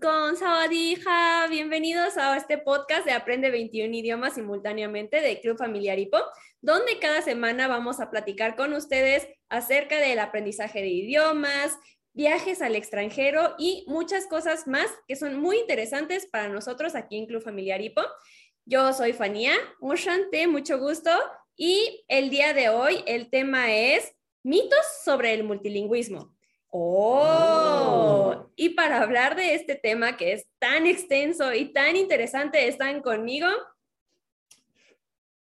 Con Sawadija, bienvenidos a este podcast de Aprende 21 idiomas simultáneamente de Club Familiar Hipo, donde cada semana vamos a platicar con ustedes acerca del aprendizaje de idiomas, viajes al extranjero y muchas cosas más que son muy interesantes para nosotros aquí en Club Familiar Hipo. Yo soy Fania, Mushante, mucho gusto. Y el día de hoy el tema es mitos sobre el multilingüismo. Oh, y para hablar de este tema que es tan extenso y tan interesante, están conmigo.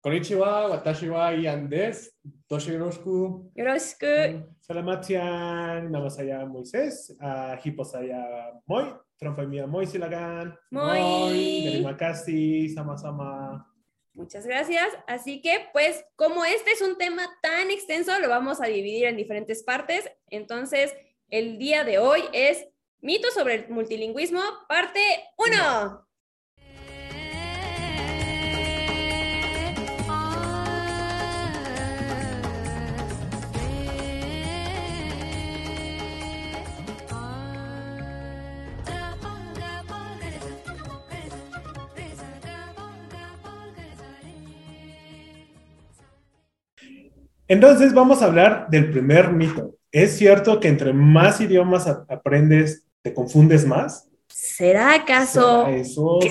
Konnichiwa, watashi wa Ian desu. Toshi yoroshiku. Yoroshiku. Salamatian, namasaya Moisés, uh, hiposaya Moy, trompamia Moy silagan. Moy. Terima kasih, sama-sama. Muchas gracias. Así que, pues, como este es un tema tan extenso, lo vamos a dividir en diferentes partes. Entonces, el día de hoy es Mito sobre el multilingüismo, parte 1. Entonces vamos a hablar del primer mito. ¿Es cierto que entre más idiomas aprendes, te confundes más? ¿Será acaso? ¿Será eso que?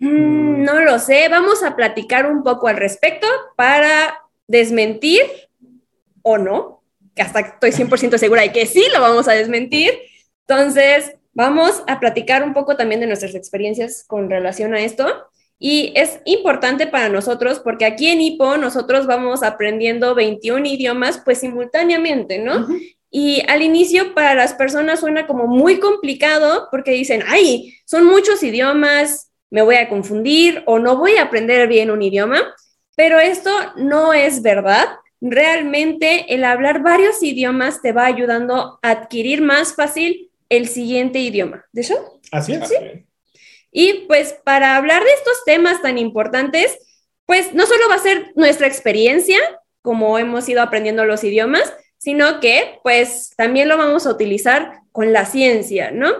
Mm, no lo sé. Vamos a platicar un poco al respecto para desmentir o no, que hasta estoy 100% segura de que sí lo vamos a desmentir. Entonces, vamos a platicar un poco también de nuestras experiencias con relación a esto. Y es importante para nosotros porque aquí en IPO nosotros vamos aprendiendo 21 idiomas pues simultáneamente, ¿no? Y al inicio para las personas suena como muy complicado porque dicen, ay, son muchos idiomas, me voy a confundir o no voy a aprender bien un idioma, pero esto no es verdad. Realmente el hablar varios idiomas te va ayudando a adquirir más fácil el siguiente idioma. ¿De eso? Así es. Sí. Y pues para hablar de estos temas tan importantes, pues no solo va a ser nuestra experiencia, como hemos ido aprendiendo los idiomas, sino que pues también lo vamos a utilizar con la ciencia, ¿no?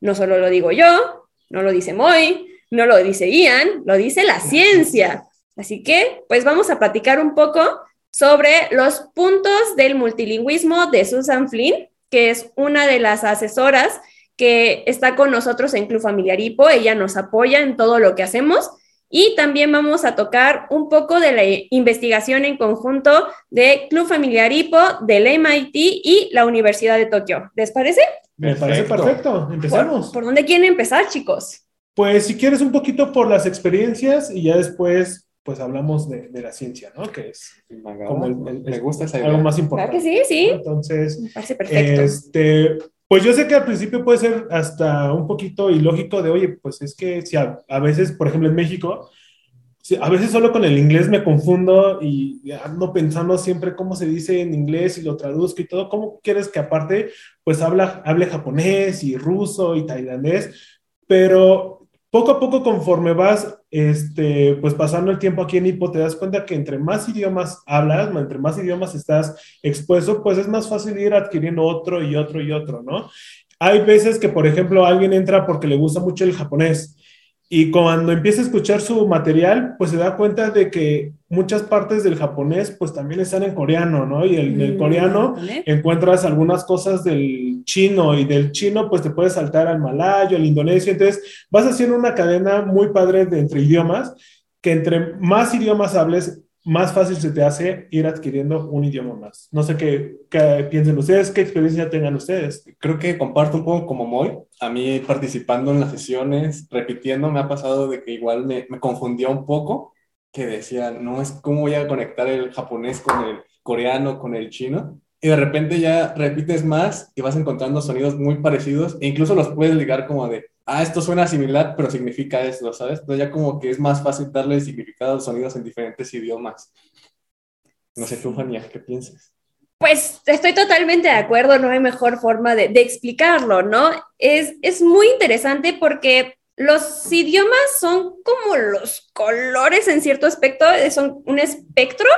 No solo lo digo yo, no lo dice Moy, no lo dice Ian, lo dice la ciencia. Así que pues vamos a platicar un poco sobre los puntos del multilingüismo de Susan Flynn, que es una de las asesoras que está con nosotros en Club Familiar Hipo. Ella nos apoya en todo lo que hacemos. Y también vamos a tocar un poco de la investigación en conjunto de Club Familiar Hipo, del MIT y la Universidad de Tokio. ¿Les parece? Me parece perfecto. Empezamos. ¿Por, ¿Por, dónde quieren empezar, chicos? Pues si quieres un poquito por las experiencias y ya después pues hablamos de, de la ciencia, ¿no? Que es como el, el, me gusta esa algo idea. más importante. ¿Verdad que sí? Sí. Entonces, Me parece perfecto. este, pues yo sé que al principio puede ser hasta un poquito ilógico de, oye, pues es que si a, a veces, por ejemplo, en México, si a veces solo con el inglés me confundo y ando pensando siempre cómo se dice en inglés y lo traduzco y todo. ¿Cómo quieres que aparte, pues habla, hable japonés y ruso y tailandés? Pero poco a poco conforme vas este, pues pasando el tiempo aquí en Hipo, te das cuenta que entre más idiomas hablas, entre más idiomas estás expuesto, pues es más fácil ir adquiriendo otro y otro y otro, ¿no? Hay veces que, por ejemplo, alguien entra porque le gusta mucho el japonés y cuando empieza a escuchar su material, pues se da cuenta de que muchas partes del japonés, pues también están en coreano, ¿no? Y en el, Mm, coreano ¿vale? encuentras algunas cosas del chino y del chino pues te puedes saltar al malayo, al indonesio, entonces vas haciendo una cadena muy padre de entre idiomas que entre más idiomas hables, más fácil se te hace ir adquiriendo un idioma más. No sé qué, qué piensen ustedes, qué experiencia tengan ustedes. Creo que comparto un poco como Moy. A mí participando en las sesiones, repitiendo, me ha pasado de que igual me, me confundía un poco, que decía, no es cómo voy a conectar el japonés con el coreano, con el chino. Y de repente ya repites más y vas encontrando sonidos muy parecidos e incluso los puedes ligar como de, ah, esto suena similar, pero significa esto, ¿sabes? Entonces ya como que es más fácil darle significado a los sonidos en diferentes idiomas. No sé tú, Fania, ¿qué piensas? Pues estoy totalmente de acuerdo, no hay mejor forma de, de explicarlo, ¿no? Es, es muy interesante porque los idiomas son como los colores en cierto aspecto, son un espectro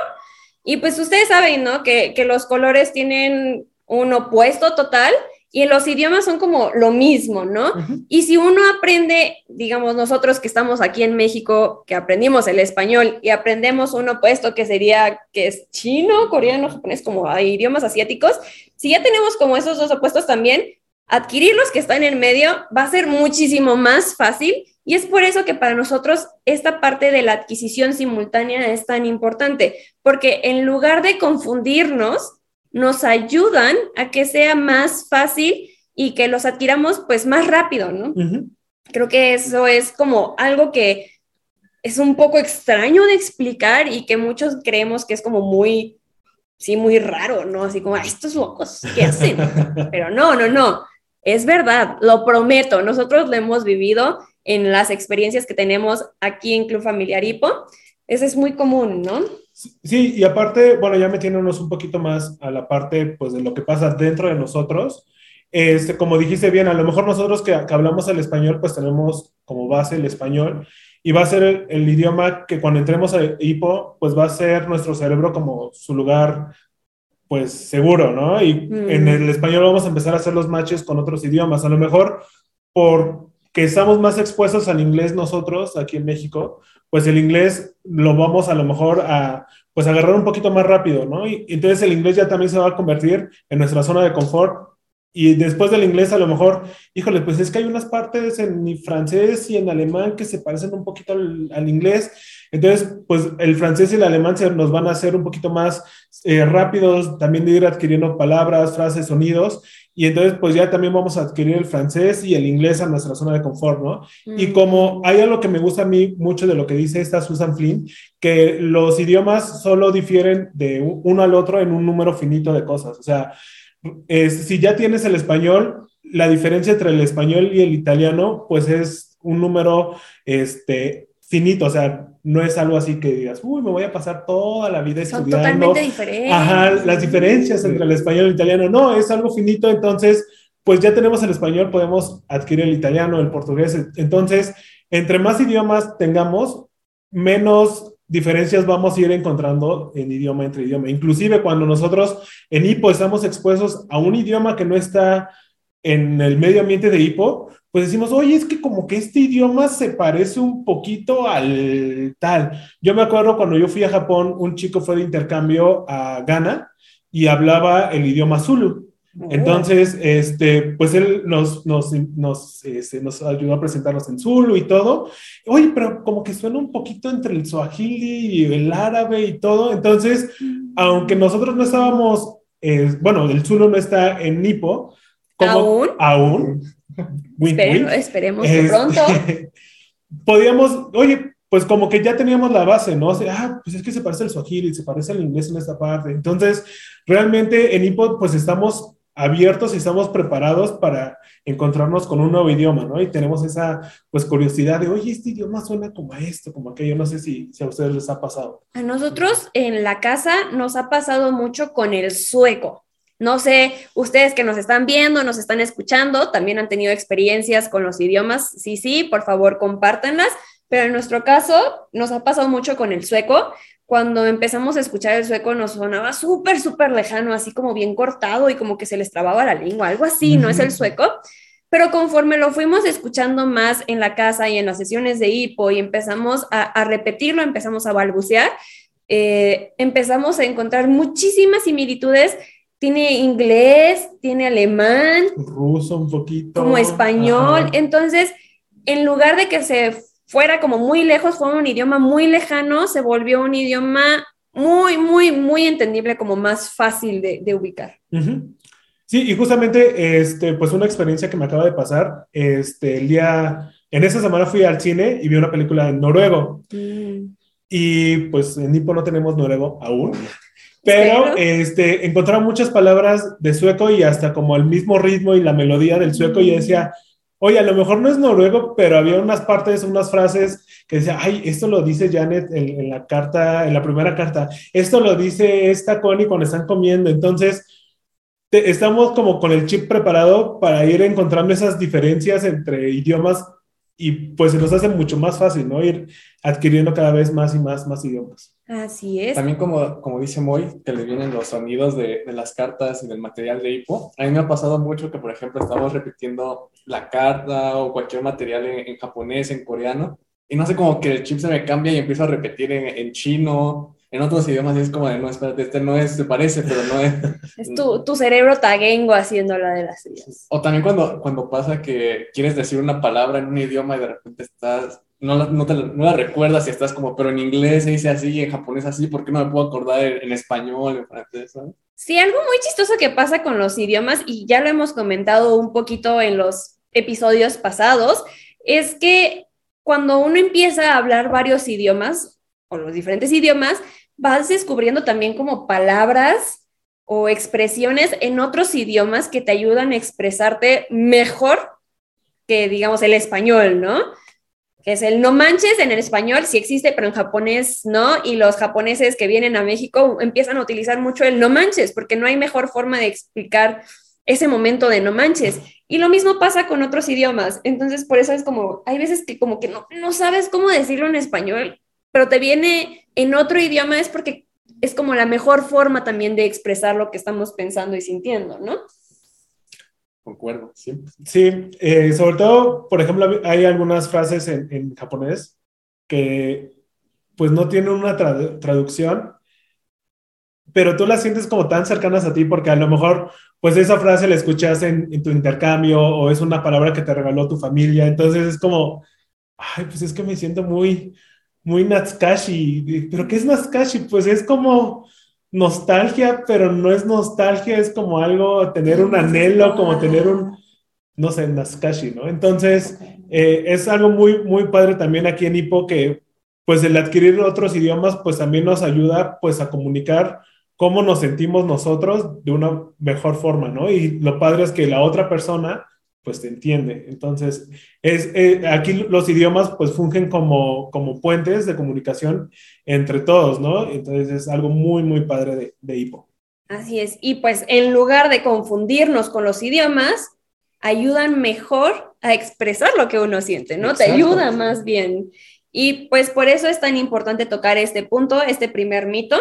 y pues ustedes saben, ¿no? Que, que los colores tienen un opuesto total y los idiomas son como lo mismo, ¿no? Y si uno aprende, digamos, nosotros que estamos aquí en México, que aprendimos el español y aprendemos un opuesto que sería, que es chino, coreano, japonés, como hay idiomas asiáticos, si ya tenemos como esos dos opuestos también, adquirir los que están en medio va a ser muchísimo más fácil y es por eso que para nosotros esta parte de la adquisición simultánea es tan importante, porque en lugar de confundirnos, nos ayudan a que sea más fácil y que los adquiramos pues más rápido, ¿no? Creo que eso es como algo que es un poco extraño de explicar y que muchos creemos que es como muy, sí, muy raro, ¿no? Así como, estos locos, ¿qué hacen? Pero no, no, no, es verdad, lo prometo, nosotros lo hemos vivido en las experiencias que tenemos aquí en Club Familiar Hipo, eso es muy común, ¿no? Sí, y aparte, bueno, ya metiéndonos un poquito más a la parte, pues, de lo que pasa dentro de nosotros, este, como dijiste bien, a lo mejor nosotros que, hablamos el español, pues tenemos como base el español y va a ser el, idioma que cuando entremos a HIPO, pues va a ser nuestro cerebro como su lugar, pues seguro, ¿no? Y en mm. el español vamos a empezar a hacer los matches con otros idiomas. A lo mejor porque estamos más expuestos al inglés nosotros aquí en México, pues el inglés lo vamos a lo mejor a pues agarrar un poquito más rápido, ¿no? Y entonces el inglés ya también se va a convertir en nuestra zona de confort. Y después del inglés a lo mejor, híjole, pues es que hay unas partes en francés y en alemán que se parecen un poquito al, inglés. Entonces, pues el francés y el alemán se nos van a hacer un poquito más eh, rápidos, también de ir adquiriendo palabras, frases, sonidos. Y entonces, pues ya también vamos a adquirir el francés y el inglés a nuestra zona de confort, ¿no? Y mm. como hay algo que me gusta a mí mucho de lo que dice esta Susan Flynn, que los idiomas solo difieren de uno al otro en un número finito de cosas. O sea, si ya tienes el español, la diferencia entre el español y el italiano, pues es un número este, finito, o sea, no es algo así que digas, uy, me voy a pasar toda la vida Son Totalmente diferentes. Ajá, las diferencias entre el español y el italiano, no, es algo finito, entonces, pues ya tenemos el español, podemos adquirir el italiano, el portugués, entonces, entre más idiomas tengamos, menos diferencias vamos a ir encontrando en idioma entre idioma. Inclusive cuando nosotros en HIPO estamos expuestos a un idioma que no está en el medio ambiente de HIPO, pues decimos, oye, es que como que este idioma se parece un poquito al tal. Yo me acuerdo cuando yo fui a Japón, un chico fue de intercambio a Ghana y hablaba el idioma Zulu. Entonces, este, pues él nos, nos, nos, este, nos, ayudó a presentarnos en Zulu y todo. Oye, pero como que suena un poquito entre el Swahili y el árabe y todo. Entonces, mm. aunque nosotros no estábamos, eh, bueno, el Zulu no está en Nipo. ¿Aún? Aún esperemos que pronto. Podíamos, oye, pues como que ya teníamos la base, ¿no? O sea, ah, pues es que se parece al swahili, se parece al inglés en esta parte. Entonces, realmente en IPOD, pues estamos abiertos y estamos preparados para encontrarnos con un nuevo idioma, ¿no? Y tenemos esa, pues, curiosidad de, oye, este idioma suena como a esto, como aquello, no sé si, si a ustedes les ha pasado. A nosotros en la casa nos ha pasado mucho con el sueco. No sé, ustedes que nos están viendo, nos están escuchando, también han tenido experiencias con los idiomas. Sí, sí, por favor, compártanlas. Pero en nuestro caso, nos ha pasado mucho con el sueco. Cuando empezamos a escuchar el sueco, nos sonaba súper, súper lejano, así como bien cortado y como que se les trababa la lengua, algo así, ¿no es el sueco? Pero conforme lo fuimos escuchando más en la casa y en las sesiones de hipo y empezamos a, repetirlo, empezamos a balbucear, eh, empezamos a encontrar muchísimas similitudes tiene inglés, tiene alemán, ruso un poquito, como español. Entonces, en lugar de que se fuera como muy lejos, fue un idioma muy lejano, se volvió un idioma muy, muy, muy entendible, como más fácil de, ubicar. Sí, y justamente, este, pues una experiencia que me acaba de pasar, este, el día, en esa semana fui al cine y vi una película en noruego. Mm. Y pues en Nipo no tenemos noruego aún. Pero este, encontraba muchas palabras de sueco y hasta como el mismo ritmo y la melodía del sueco y decía, oye, a lo mejor no es noruego, pero había unas partes, unas frases que decía, ay, esto lo dice Janet en, la carta, en la primera carta, esto lo dice esta Connie cuando están comiendo, entonces estamos como con el chip preparado para ir encontrando esas diferencias entre idiomas y pues se nos hace mucho más fácil, ¿no? Ir adquiriendo cada vez más y más, más idiomas. Así es. También como, como dice Moy, que le vienen los sonidos de, de, las cartas y del material de hipo. A mí me ha pasado mucho que, por ejemplo, estamos repitiendo la carta o cualquier material en, en japonés, en coreano, y no sé, como que el chip se me cambia y empiezo a repetir en, en chino, en otros idiomas, y es como de, no, espérate, este no es, se parece, pero no es. Es tu, tu cerebro taguengo haciendo la de las ideas. O también cuando, cuando pasa que quieres decir una palabra en un idioma y de repente estás no la, no, te, no la recuerdas y estás como, pero en inglés se dice así, en japonés así, ¿por qué no me puedo acordar en, en español, en francés? ¿sabes? Sí, algo muy chistoso que pasa con los idiomas, y ya lo hemos comentado un poquito en los episodios pasados, es que cuando uno empieza a hablar varios idiomas, o los diferentes idiomas, vas descubriendo también como palabras o expresiones en otros idiomas que te ayudan a expresarte mejor que, digamos, el español, ¿no? Que es el no manches en el español, sí existe, pero en japonés no, y los japoneses que vienen a México empiezan a utilizar mucho el no manches, porque no hay mejor forma de explicar ese momento de no manches. Y lo mismo pasa con otros idiomas, entonces por eso es como, hay veces que como que no, no sabes cómo decirlo en español, pero te viene en otro idioma, es porque es como la mejor forma también de expresar lo que estamos pensando y sintiendo, ¿no? Concuerdo, sí. Sí, eh, sobre todo, por ejemplo, hay algunas frases en, en japonés que pues no tienen una tra traducción, pero tú las sientes como tan cercanas a ti porque a lo mejor pues esa frase la escuchas en, en, tu intercambio o es una palabra que te regaló tu familia, entonces es como, ay, pues es que me siento muy, muy Natsukashi, pero ¿qué es Natsukashi? Pues es como nostalgia, pero no es nostalgia, es como algo, tener un anhelo, como tener un, no sé, Nazcashi, ¿no? Entonces, eh, es algo muy, muy padre también aquí en Hipo que, pues, el adquirir otros idiomas, pues, también nos ayuda, pues, a comunicar cómo nos sentimos nosotros de una mejor forma, ¿no? Y lo padre es que la otra persona, pues te entiende. Entonces, es, eh, aquí los idiomas pues fungen como, como puentes de comunicación entre todos, ¿no? Entonces es algo muy, muy padre de, de HIPO. Así es. Y pues en lugar de confundirnos con los idiomas, ayudan mejor a expresar lo que uno siente, ¿no? Exacto. Te ayuda más bien. Y pues por eso es tan importante tocar este punto, este primer mito.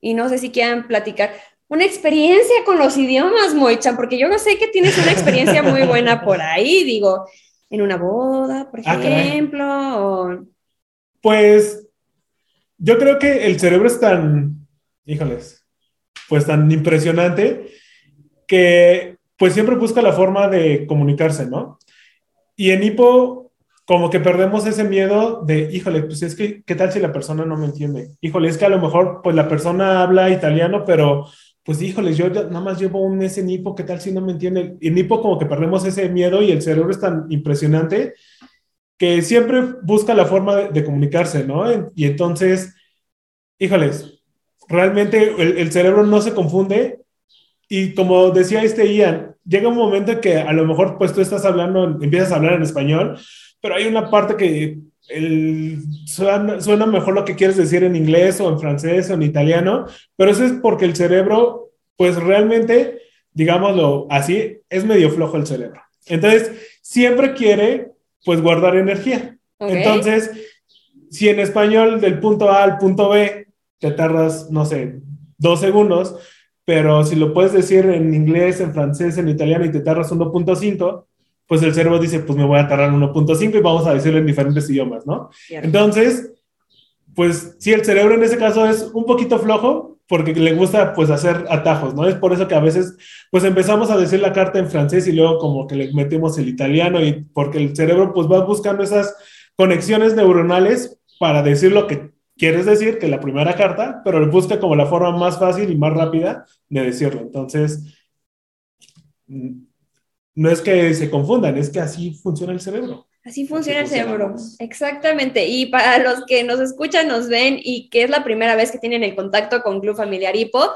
Y no sé si quieran platicar una experiencia con los idiomas, Moichan, porque yo no sé que tienes una experiencia muy buena por ahí, digo, en una boda, por ejemplo. Ah, o... Pues yo creo que el cerebro es tan, híjoles, pues tan impresionante que pues siempre busca la forma de comunicarse, ¿no? Y en hipo como que perdemos ese miedo de, híjole, pues es que, ¿qué tal si la persona no me entiende? Híjole, es que a lo mejor, pues la persona habla italiano, pero pues híjole, yo nada más llevo un ese nipo, ¿qué tal si no me entiende? Y nipo como que perdemos ese miedo y el cerebro es tan impresionante que siempre busca la forma de, de comunicarse, ¿no? Y entonces, híjoles, realmente el, el, cerebro no se confunde y como decía este Ian, llega un momento en que a lo mejor pues tú estás hablando, empiezas a hablar en español, pero hay una parte que el, suena, suena, mejor lo que quieres decir en inglés o en francés o en italiano, pero eso es porque el cerebro, pues realmente, digámoslo así, es medio flojo el cerebro. Entonces, siempre quiere, pues, guardar energía. Okay. Entonces, si en español del punto A al punto B te tardas, no sé, dos segundos, pero si lo puedes decir en inglés, en francés, en italiano y te tardas 1.5, pues el cerebro dice, pues me voy a tardar 1.5 y vamos a decirlo en diferentes idiomas, ¿no? Entonces, pues sí, el cerebro en ese caso es un poquito flojo porque le gusta pues hacer atajos, ¿no? Es por eso que a veces pues empezamos a decir la carta en francés y luego como que le metemos el italiano y porque el cerebro pues va buscando esas conexiones neuronales para decir lo que quieres decir, que la primera carta, pero busca como la forma más fácil y más rápida de decirlo. Entonces, no es que se confundan, es que así funciona el cerebro. Así funciona así el cerebro, exactamente. Y para los que nos escuchan, nos ven y que es la primera vez que tienen el contacto con Club Familiar Hipo,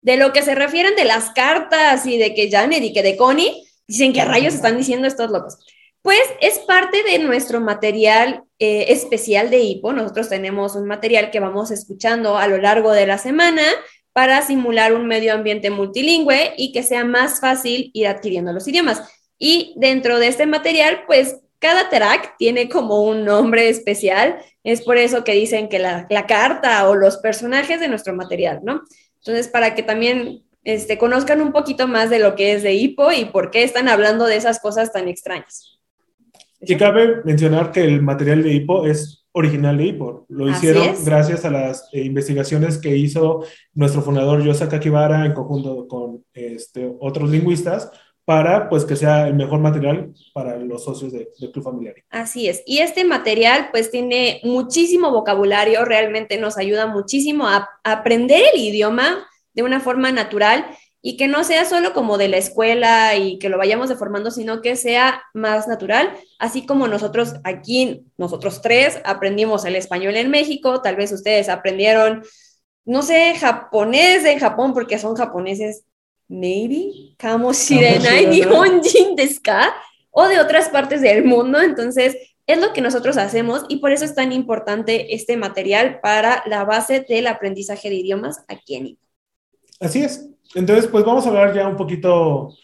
de lo que se refieren de las cartas y de que Janet y que de Connie, dicen que rayos están diciendo estos locos. Pues es parte de nuestro material eh, especial de Hipo. Nosotros tenemos un material que vamos escuchando a lo largo de la semana para simular un medio ambiente multilingüe y que sea más fácil ir adquiriendo los idiomas. Y dentro de este material, pues cada track tiene como un nombre especial, es por eso que dicen que la, carta o los personajes de nuestro material, ¿no? Entonces, para que también este, conozcan un poquito más de lo que es de hipo y por qué están hablando de esas cosas tan extrañas. Y cabe mencionar que el material de hipo es original de hipo. Lo hicieron gracias a las eh, investigaciones que hizo nuestro fundador Yosa Kakibara en conjunto con este, otros lingüistas para pues que sea el mejor material para los socios de- Club Familiar. Así es. Y este material pues tiene muchísimo vocabulario, realmente nos ayuda muchísimo a, a aprender el idioma de una forma natural y que no sea solo como de la escuela y que lo vayamos deformando, sino que sea más natural, así como nosotros aquí, nosotros tres, aprendimos el español en México, tal vez ustedes aprendieron, no sé, japonés en Japón porque son japoneses, maybe, kamo shirenai shirenai. nihonjin desu ka? o de otras partes del mundo, entonces es lo que nosotros hacemos y por eso es tan importante este material para la base del aprendizaje de idiomas aquí en IPO. Así es. Entonces, pues vamos a hablar ya un poquito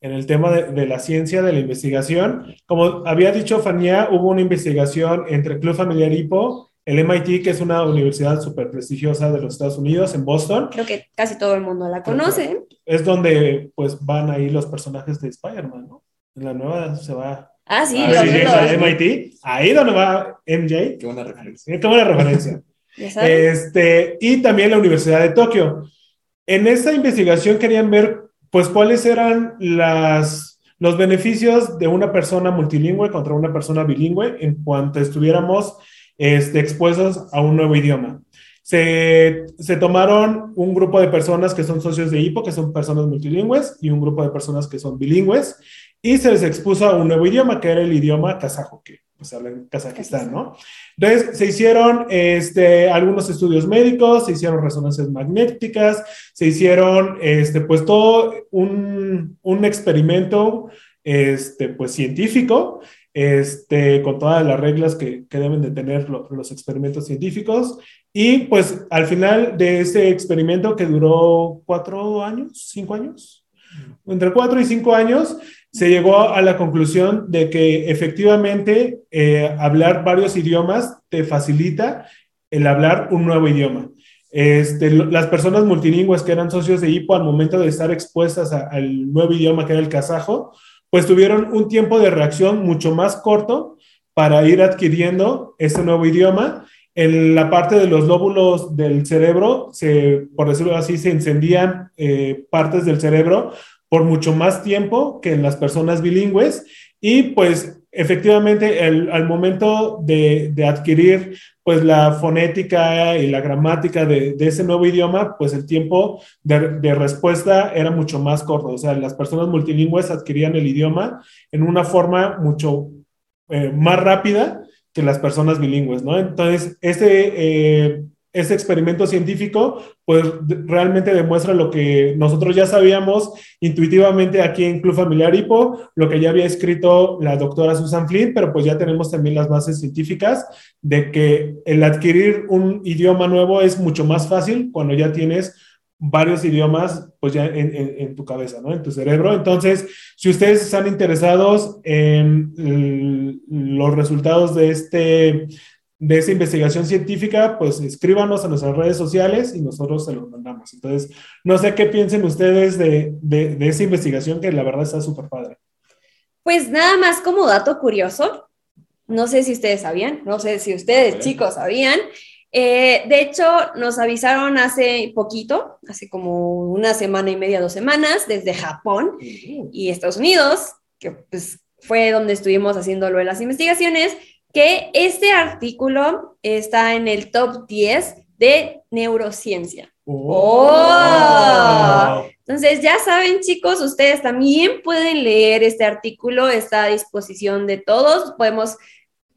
en el tema de, de la ciencia, de la investigación. Como había dicho Fania, hubo una investigación entre Club Familiar Hipo, el MIT, que es una universidad súper prestigiosa de los Estados Unidos, en Boston. Creo que casi todo el mundo la conoce. Es donde pues van ahí los personajes de Spider-Man, ¿no? En la nueva se va Ah, sí, sí, a los- MIT, ahí donde va MJ. Qué buena referencia. Sí, Qué buena referencia. Este, y también la Universidad de Tokio. En esta investigación querían ver, pues, cuáles eran las, los beneficios de una persona multilingüe contra una persona bilingüe en cuanto estuviéramos este, expuestos a un nuevo idioma. Se, se tomaron un grupo de personas que son socios de HIPO, que son personas multilingües, y un grupo de personas que son bilingües, y se les expuso a un nuevo idioma, que era el idioma kazajo, que pues habla en Kazajistán, ¿no? Entonces, se hicieron este, algunos estudios médicos, se hicieron resonancias magnéticas, se hicieron, este, pues, todo un, un experimento, este, pues, científico, este, con todas las reglas que, que deben de tener lo- los experimentos científicos. Y, pues, al final de este experimento que duró cuatro años, cinco años, entre cuatro y cinco años, se llegó a la conclusión de que efectivamente eh, hablar varios idiomas te facilita el hablar un nuevo idioma. Este, las personas multilingües que eran socios de HIPO al momento de estar expuestas al nuevo idioma que era el kazajo, pues tuvieron un tiempo de reacción mucho más corto para ir adquiriendo este nuevo idioma. En la parte de los lóbulos del cerebro, se, por decirlo así, se encendían eh, partes del cerebro por mucho más tiempo que en las personas bilingües y pues efectivamente el, al momento de, de, adquirir pues la fonética y la gramática de, de ese nuevo idioma, pues el tiempo de, de, respuesta era mucho más corto. O sea, las personas multilingües adquirían el idioma en una forma mucho eh, más rápida que las personas bilingües, ¿no? Entonces, este... Eh, este experimento científico, pues realmente demuestra lo que nosotros ya sabíamos intuitivamente aquí en Club Familiar Hipo, lo que ya había escrito la doctora Susan Flynn, pero pues ya tenemos también las bases científicas de que el adquirir un idioma nuevo es mucho más fácil cuando ya tienes varios idiomas pues ya en, en, en, tu cabeza, ¿no? En tu cerebro. Entonces, si ustedes están interesados en los resultados de este de esa investigación científica, pues escríbanos a nuestras redes sociales y nosotros se los mandamos. Entonces, no sé qué piensen ustedes de, de, de esa investigación que la verdad está súper padre. Pues nada más como dato curioso, no sé si ustedes sabían, no sé si ustedes chicos sabían, eh, de hecho nos avisaron hace poquito, hace como una semana y media, dos semanas, desde Japón y Estados Unidos, que pues fue donde estuvimos haciendo lo de las investigaciones, que este artículo está en el top 10 de neurociencia. Oh. oh. Entonces, ya saben, chicos, ustedes también pueden leer este artículo, está a disposición de todos. Podemos,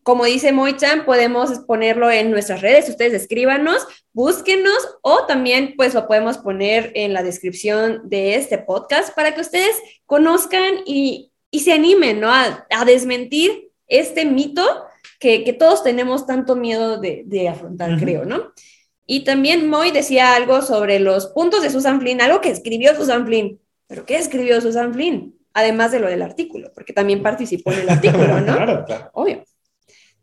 como dice Moichan, podemos ponerlo en nuestras redes. Ustedes escríbanos, búsquenos o también, pues, lo podemos poner en la descripción de este podcast para que ustedes conozcan y, y se animen, ¿no? A, a desmentir este mito que, que, todos tenemos tanto miedo de, de afrontar, uh -huh. creo, ¿no? Y también Moy decía algo sobre los puntos de Susan Flynn, algo que escribió Susan Flynn. ¿Pero qué escribió Susan Flynn? además de lo del artículo, porque también participó en el artículo, ¿no? claro. Claro. Obvio.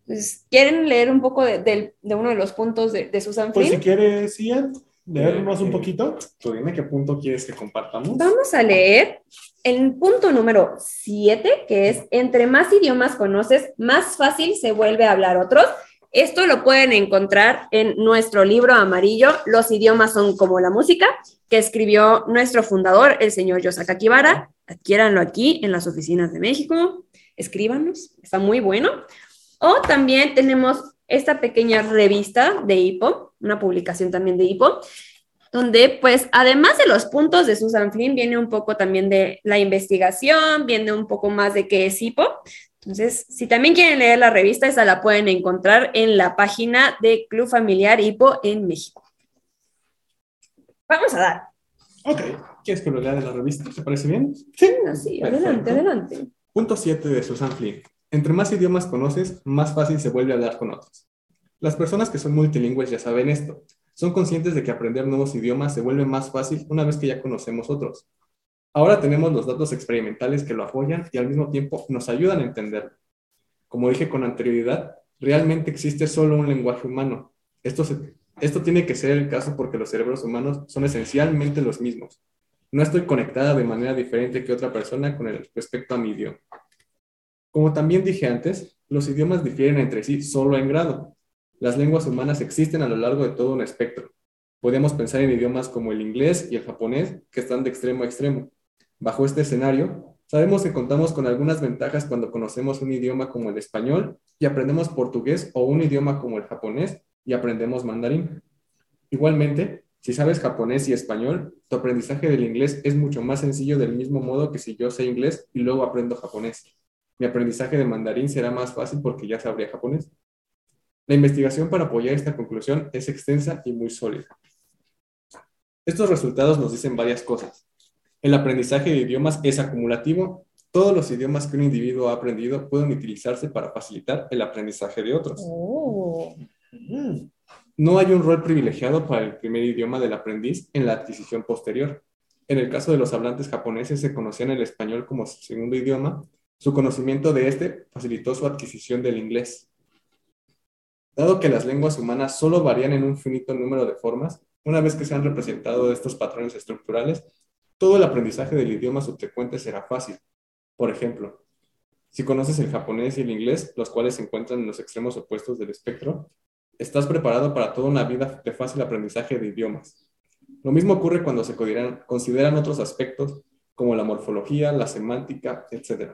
Entonces, ¿quieren leer un poco de, uno de los puntos de, de Susan Pues si Flynn? quieres, Ian, leernos un poquito. Tú dime qué punto quieres que compartamos. Vamos a leer el punto número 7, que es, entre más idiomas conoces, más fácil se vuelve a hablar otros. Esto lo pueden encontrar en nuestro libro amarillo, Los idiomas son como la música, que escribió nuestro fundador, el señor Yosaka Kibara. Adquiéranlo aquí en las oficinas de México. Escríbanos, está muy bueno. O también tenemos esta pequeña revista de HIPO, una publicación también de HIPO, donde pues además de los puntos de Susan Flynn, viene un poco también de la investigación, viene un poco más de qué es HIPO. Entonces, si también quieren leer la revista, esa la pueden encontrar en la página de Club Familiar HIPO en México. Vamos a dar. Ok. ¿Quieres que lo lea de la revista? ¿Te parece bien? Sí, adelante, Perfecto. adelante. Punto 7 de Susan Flynn. Entre más idiomas conoces, más fácil se vuelve a hablar con otros. Las personas que son multilingües ya saben esto. Son conscientes de que aprender nuevos idiomas se vuelve más fácil una vez que ya conocemos otros. Ahora tenemos los datos experimentales que lo apoyan y al mismo tiempo nos ayudan a entenderlo. Como dije con anterioridad, realmente existe solo un lenguaje humano. Esto, se- esto tiene que ser el caso porque los cerebros humanos son esencialmente los mismos. No estoy conectada de manera diferente que otra persona con el respecto a mi idioma. Como también dije antes, los idiomas difieren entre sí solo en grado. Las lenguas humanas existen a lo largo de todo un espectro. Podemos pensar en idiomas como el inglés y el japonés, que están de extremo a extremo. Bajo este escenario, sabemos que contamos con algunas ventajas cuando conocemos un idioma como el español y aprendemos portugués o un idioma como el japonés y aprendemos mandarín. Igualmente, si sabes japonés y español, tu aprendizaje del inglés es mucho más sencillo del mismo modo que si yo sé inglés y luego aprendo japonés. Mi aprendizaje de mandarín será más fácil porque ya sabría japonés. La investigación para apoyar esta conclusión es extensa y muy sólida. Estos resultados nos dicen varias cosas. El aprendizaje de idiomas es acumulativo. Todos los idiomas que un individuo ha aprendido pueden utilizarse para facilitar el aprendizaje de otros. Oh. No hay un rol privilegiado para el primer idioma del aprendiz en la adquisición posterior. En el caso de los hablantes japoneses se conocían el español como su segundo idioma. Su conocimiento de este facilitó su adquisición del inglés. Dado que las lenguas humanas solo varían en un finito número de formas, una vez que se han representado estos patrones estructurales, todo el aprendizaje del idioma subsecuente será fácil. Por ejemplo, si conoces el japonés y el inglés, los cuales se encuentran en los extremos opuestos del espectro, estás preparado para toda una vida de fácil aprendizaje de idiomas. Lo mismo ocurre cuando se consideran, otros aspectos como la morfología, la semántica, etc.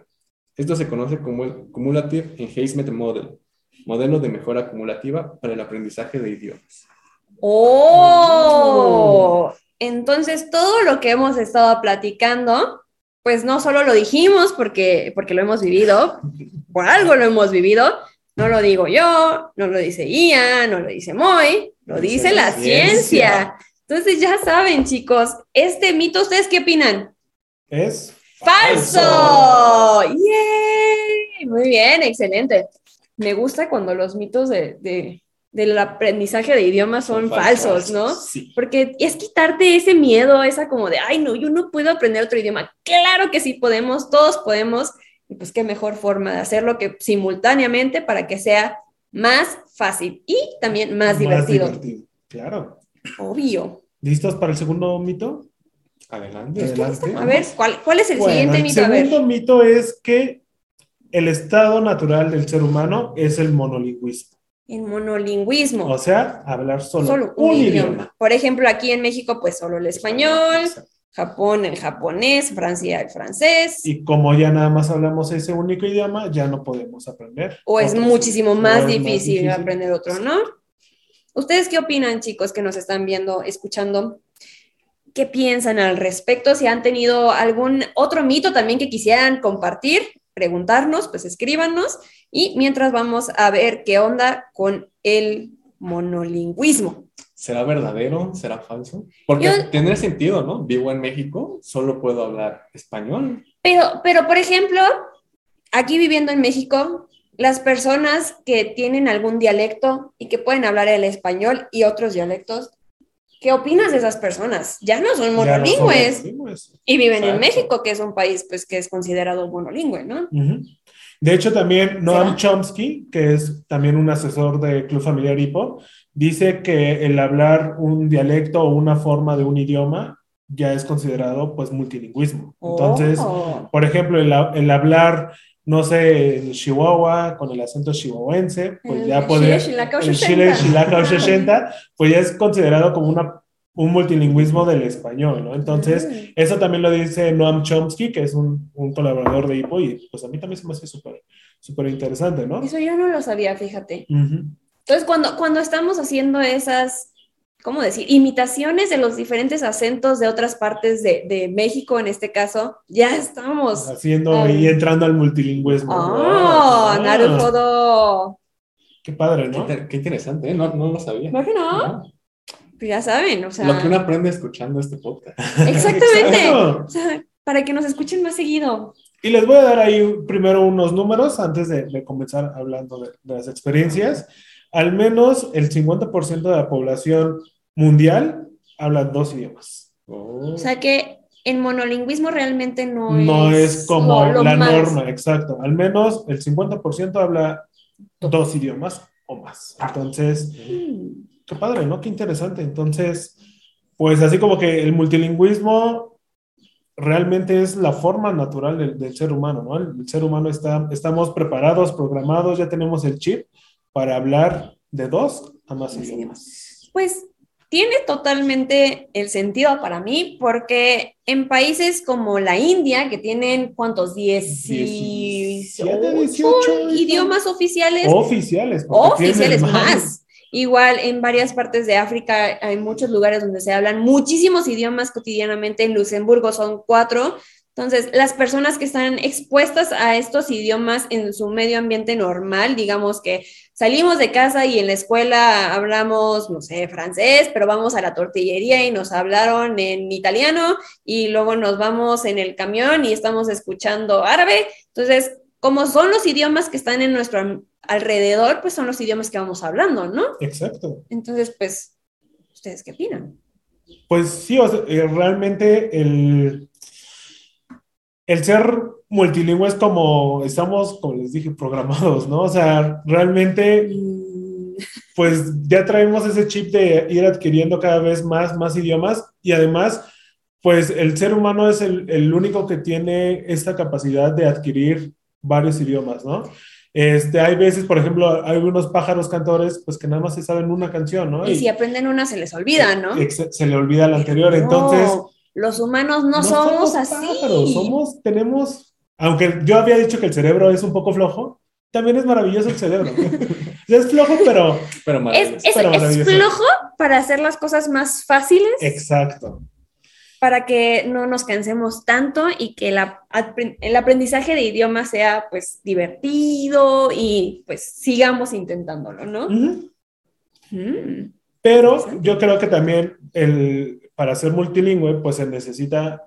Esto se conoce como el Cumulative Enhancement Model, modelo de mejora acumulativa para el aprendizaje de idiomas. ¡Oh! Entonces, todo lo que hemos estado platicando, pues no solo lo dijimos porque, porque lo hemos vivido, por algo lo hemos vivido, no lo digo yo, no lo dice Ian, no lo dice Moy, lo dice la ciencia. Entonces, ya saben, chicos, este mito, ¿ustedes qué opinan? Es ¡Falso! ¡Yay! Muy bien, excelente. Me gusta cuando los mitos de, de- del aprendizaje de idiomas son, falsos, ¿no? Sí. Porque es quitarte ese miedo, esa como de, ay, no, yo no puedo aprender otro idioma. Claro que sí podemos, todos podemos. Y pues qué mejor forma de hacerlo que simultáneamente para que sea más fácil y también más, divertido. Claro. Obvio. ¿Listos para el segundo mito? Adelante. Adelante. A ver, ¿cuál, cuál es el Bueno, siguiente el mito? Ver. segundo mito es que el estado natural del ser humano es el monolingüismo. El monolingüismo. O sea, hablar solo, solo un, idioma. Por ejemplo, aquí en México, pues solo el español, Japón el japonés, Francia el francés. Y como ya nada más hablamos ese único idioma, ya no podemos aprender. o es muchísimo más es difícil, aprender otro, ¿no? ¿Ustedes qué opinan, chicos, que nos están viendo, escuchando? ¿Qué piensan al respecto? Si han tenido algún otro mito también que quisieran compartir, preguntarnos, pues escríbanos. Y mientras vamos a ver qué onda con el monolingüismo. ¿Será verdadero? ¿Será falso? Porque Yo- tiene sentido, ¿no? Vivo en México, solo puedo hablar español. Pero, pero, por ejemplo, aquí viviendo en México, las personas que tienen algún dialecto y que pueden hablar el español y otros dialectos, ¿qué opinas de esas personas? Ya no son Ya no son monolingües y viven en. México, que es un país pues que es considerado monolingüe, ¿no? De hecho, también Noam. Chomsky, que es también un asesor de Club Familiar Hipo, dice que el hablar un dialecto o una forma de un idioma ya es considerado pues multilingüismo. Entonces, Oh. por ejemplo, el hablar, no sé, el Chihuahua con el acento chihuahuense, pues El ya podría... El 60. Chile, Chilacao 60, pues ya es considerado como una, un multilingüismo del español, ¿no? Entonces, Mm. eso también lo dice Noam Chomsky, que es un, un colaborador de HIPO, y pues a mí también se me hace súper súper interesante, ¿no? Eso yo no lo sabía, fíjate. Ujú. Entonces, cuando, cuando estamos haciendo esas, ¿cómo decir? Imitaciones de los diferentes acentos de otras partes de, de México, en este caso, ya estamos. Haciendo y entrando al multilingüismo. ¡Oh! Ah, ¡Naruhodo! Qué padre, Qué, ¿no? qué interesante, ¿eh? no, no lo sabía. ¿No que no? No. Pues ya saben, o sea. Lo que uno aprende escuchando este podcast. Exactamente. Exacto. O sea, para que nos escuchen más seguido. Y les voy a dar ahí primero unos números antes de, de comenzar hablando de, de las experiencias. Al menos el 50% de la población mundial habla dos idiomas. Oh. O sea que el monolingüismo realmente no, No es como lo- lo la más. norma, exacto. Al menos el 50% habla dos idiomas o más. Entonces, Mm. qué padre, ¿no? Qué interesante. Entonces, pues así como que el multilingüismo realmente es la forma natural del, del ser humano, ¿no? El, el ser humano está, estamos preparados, programados, ya tenemos el chip para hablar de dos a más Más idiomas. Pues tiene totalmente el sentido para mí, porque en países como la India, que tienen cuántos, 17, 18 18 idiomas oficiales, Oficiales. oficiales más. Igual en varias partes de África hay muchos lugares donde se hablan muchísimos idiomas cotidianamente. En Luxemburgo son cuatro. Entonces, las personas que están expuestas a estos idiomas en su medio ambiente normal, digamos que salimos de casa y en la escuela hablamos, no sé, francés, pero vamos a la tortillería y nos hablaron en italiano y luego nos vamos en el camión y estamos escuchando árabe. Entonces, como son los idiomas que están en nuestro alrededor, pues son los idiomas que vamos hablando, ¿no? Exacto. Entonces, pues, ¿ustedes qué opinan? Pues sí, o sea, eh, realmente el, el ser multilingüe es como estamos, como les dije, programados, ¿no? O sea, realmente, pues ya traemos ese chip de ir adquiriendo cada vez más, más idiomas y además, pues el ser humano es el, el único que tiene esta capacidad de adquirir varios idiomas, ¿no? Este, hay veces, por ejemplo, hay unos pájaros cantores, pues que nada más se saben una canción, ¿no? Y si aprenden una, se les olvida, ¿no? ex- se le olvida la anterior, No, entonces los humanos no, somos, así. pájaros, somos, tenemos, aunque yo había dicho que el cerebro es un poco flojo, también es maravilloso el cerebro. es flojo, pero Pero Es, maravilloso. es, Pero es maravilloso. flojo para hacer las cosas más fáciles, exacto. para que no nos cansemos tanto y que la el aprendizaje de idiomas sea pues divertido y pues sigamos intentándolo, ¿no? Ujú. Mm. Pero yo creo que también el, para ser multilingüe, pues se necesita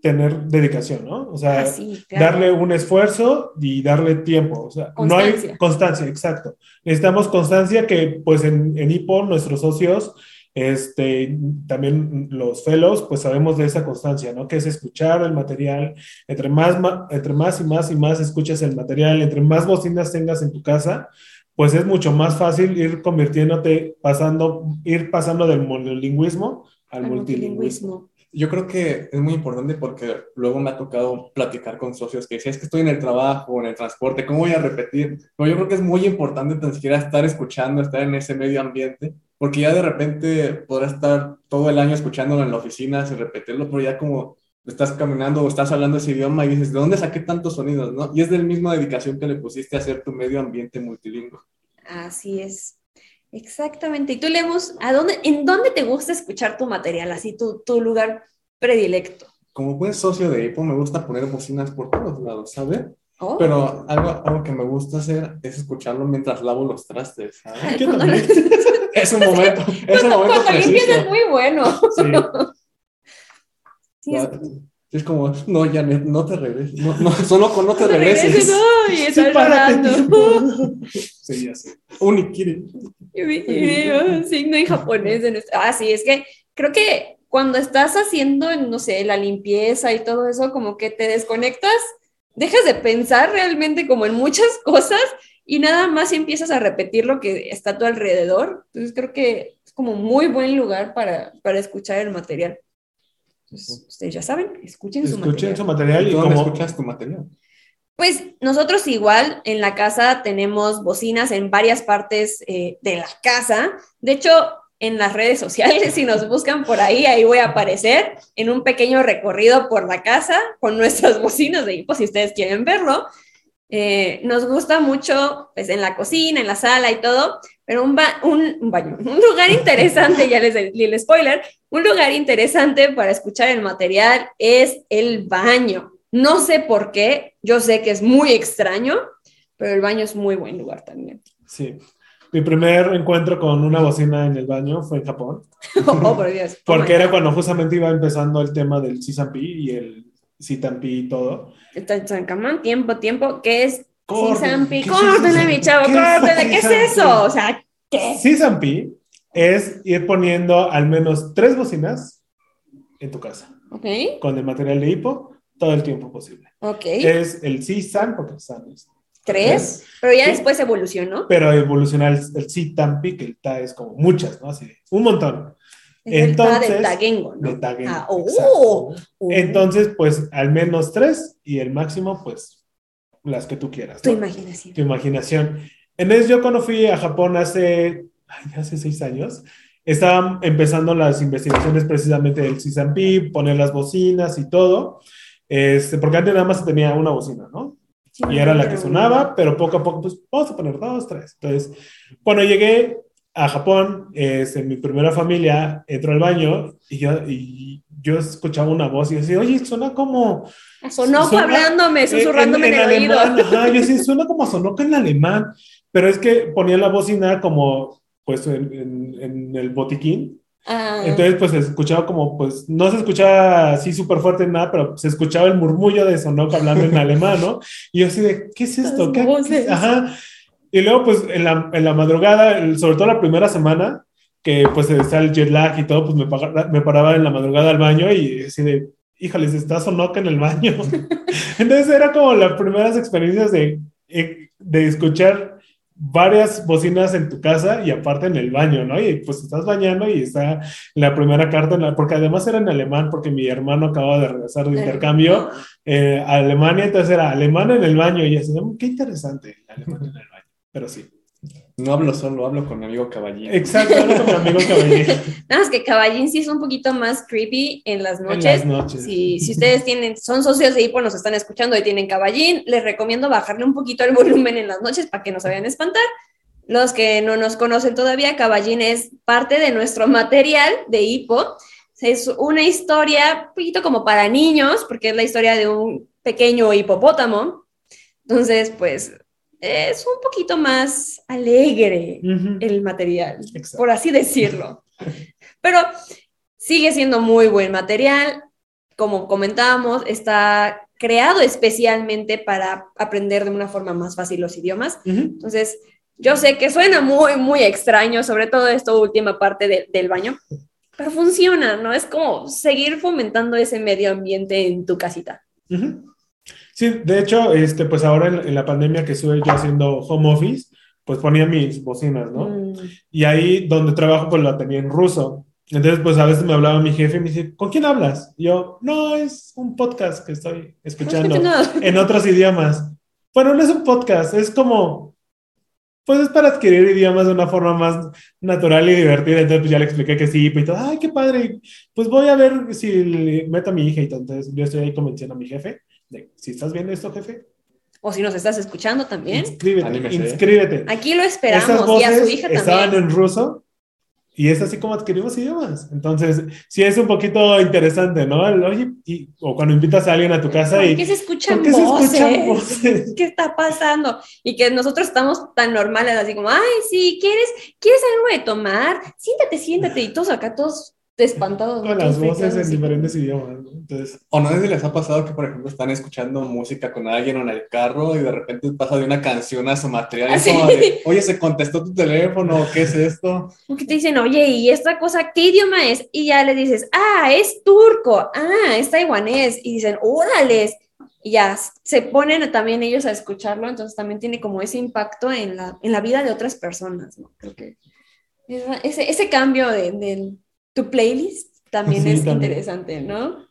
tener dedicación, ¿no? O sea, Ah, sí, claro. darle un esfuerzo y darle tiempo. O sea, no hay Constancia. constancia, exacto. Necesitamos constancia que, pues, en, en IPO, nuestros socios, este, también los fellows, pues sabemos de esa constancia, ¿no? Que es escuchar el material. Entre más, ma- entre más y más y más escuchas el material, entre más bocinas tengas en tu casa, pues es mucho más fácil ir convirtiéndote, pasando, ir pasando del monolingüismo al, Al multilingüismo. multilingüismo. Yo creo que es muy importante porque luego me ha tocado platicar con socios que dicen, es que estoy en el trabajo, o en el transporte, ¿cómo voy a repetir? Pero yo creo que es muy importante tan siquiera estar escuchando, estar en ese medio ambiente, porque ya de repente podrás estar todo el año escuchándolo en la oficina sin repetirlo, pero ya como estás caminando o estás hablando ese idioma y dices, ¿de dónde saqué tantos sonidos? ¿no? Y es del misma dedicación que le pusiste a hacer tu medio ambiente multilingüe. Así es. Exactamente. Y tú, Lemus, ¿a dónde, ¿en dónde te gusta escuchar tu material? Así, tu, tu lugar predilecto. Como buen socio de Apple me gusta poner bocinas por todos lados, ¿sabes? Oh. Pero algo, algo que me gusta hacer es escucharlo mientras lavo los trastes, ¿sabes? Es un momento, es un momento preciso. es muy bueno. Sí. Sí, es- Es como, no, Janet, no te regreses. No, no, solo con no te no regreses. regreses, ay, Sí, estás. Sí, Unikiri. Yo me imaginé, signo en japonés. En este- Ah, sí, es que creo que cuando estás haciendo, no sé, la limpieza y todo eso, como que te desconectas, dejas de pensar realmente como en muchas cosas y nada más empiezas a repetir lo que está a tu alrededor. Entonces creo que es como muy buen lugar para, para escuchar el material. Entonces, ustedes ya saben, escuchen su Escuchen material. su material ¿Y y como... escuchas tu material? Pues nosotros igual en la casa tenemos bocinas en varias partes eh, de la casa. De hecho, en las redes sociales, si nos buscan por ahí, ahí voy a aparecer en un pequeño recorrido por la casa con nuestras bocinas de hipo, si ustedes quieren verlo. Eh, nos gusta mucho, pues en la cocina, en la sala y todo, pero un, ba- un, un baño, un lugar interesante, ya les di el spoiler, un lugar interesante para escuchar el material es el baño. No sé por qué, yo sé que es muy extraño, pero el baño es muy buen lugar también. Sí. Mi primer encuentro con una bocina en el baño fue en Japón, Oh, por Dios. Porque era God. cuando justamente iba empezando el tema del Sisampi y el Sitampi y todo. Tancaman, tiempo, tiempo, ¿qué es Sisampi? ¿qué es Córtenle, eso? mi chavo, ¿Qué es córtenle, ¿qué es eso? O sea, ¿qué? Sisampi es ir poniendo al menos tres bocinas en tu casa, Ok, con el material de hipo, todo el tiempo posible. ok. Es el Sisan, porque San es Tres, pero ya Sí. después evolucionó. pero evoluciona el, el Sitampi, que el Ta es como muchas, ¿no? Así un montón Es el ta Entonces, del Tagengo, ¿no? de Tagen. Ah, oh, oh. Entonces, pues al menos tres y el máximo, pues las que tú quieras. Tu ¿no? imaginación. Tu imaginación. Entonces, yo cuando fui a Japón hace, ay, hace seis años, estaban empezando las investigaciones precisamente del Sisampi, poner las bocinas y todo, este, porque antes nada más tenía una bocina, ¿no? Sí, y era la que sonaba, pero poco a poco, pues vamos a poner dos, tres. Entonces, cuando llegué a Japón, este, mi primera familia entró al baño y yo, y yo escuchaba una voz y yo decía, oye, suena como... Sonoco suena- hablándome, susurrándome en, el oído. alemán, ajá, yo sí, suena como Sonoco en alemán, pero es que ponía la bocina como, pues, en, en- en el botiquín. Ah, Entonces, pues, se escuchaba como, pues, no se escuchaba así súper fuerte ni nada, pero se escuchaba el murmullo de Sonoco hablando en alemán, ¿no? Y yo así de, ¿qué es esto? ¿Qué, qué- Ajá. Y luego, pues, en la, en la madrugada, sobre todo la primera semana, que pues está el jet lag y todo, pues me, me paraba en la madrugada al baño y así de, híjoles, está Sonoco en el baño. Entonces era como las primeras experiencias de, eh, de escuchar varias bocinas en tu casa y aparte en el baño, ¿no? Y pues estás bañando y está la primera carta, en la- porque además era en alemán, porque mi hermano acaba de regresar de intercambio eh, a Alemania, entonces era alemán en el baño y así, "Mm, qué interesante, alemán en el baño, pero sí. No hablo solo, hablo con mi amigo Caballín. Exacto, hablo con mi amigo Caballero Nada más que Caballín sí es un poquito más creepy en las en noches. las noches. Si, si ustedes tienen, son socios de Hipo, nos están escuchando y tienen caballín, les recomiendo bajarle un poquito el volumen en las noches para que no se vayan a espantar. Los que no nos conocen todavía, Caballín es parte de nuestro material de Hipo. Es una historia un poquito como para niños, porque es la historia de un pequeño hipopótamo. Entonces, pues, es un poquito más alegre el material Exacto. por así decirlo. Pero sigue siendo muy buen material. Como comentábamos, está creado especialmente para aprender de una forma más fácil los idiomas. Entonces, yo sé que suena muy, muy extraño, sobre todo esta última parte de- del baño, pero funciona, ¿no? Es como seguir fomentando ese medio ambiente en tu casita. Ujú. Sí, de hecho, este, pues ahora en, en la pandemia que estuve yo haciendo home office, pues ponía mis bocinas, ¿no? Mm, Y ahí donde trabajo, pues la tenía en ruso. Entonces, pues a veces me hablaba mi jefe y me dice, ¿con quién hablas? Y yo, no, es un podcast que estoy escuchando en otros idiomas. Bueno, no es un podcast, es como, pues es para adquirir idiomas de una forma más natural y divertida. Entonces, pues ya le expliqué que sí, y todo, ay, qué padre. Pues voy a ver si meto a mi hija y todo. Entonces, yo estoy ahí convenciendo a mi jefe de, si estás viendo esto, jefe, O si nos estás escuchando también. inscríbete, Anímese. inscríbete. Aquí lo Esas esperamos y a su voces hija estaban también. en ruso y es así como adquirimos idiomas. Entonces, sí es un poquito interesante, ¿no? El, Oye, y- o cuando invitas a alguien a tu casa ¿Por y... qué se escuchan ¿Por qué se voces? escuchan voces? ¿Qué está pasando? Y que nosotros estamos tan normales, así como, ay, sí, ¿quieres, ¿quieres algo de tomar? Siéntate, siéntate. Y todos acá, todos espantados. Con las voces en diferentes idiomas. Entonces, o no sé si les ha pasado que, por ejemplo, están escuchando música con alguien o en el carro y de repente pasa de una canción a su material. Ah, oye, se contestó tu teléfono, ¿qué es esto? Que te dicen, oye, ¿y esta cosa qué idioma es? Y ya le dices, ah, es turco, ah, es taiwanés. Y dicen, órale. Y ya se ponen también ellos a escucharlo, entonces también tiene como ese impacto en la, en la vida de otras personas, ¿no? Creo que ese, ese cambio de, tu playlist también es interesante, ¿no?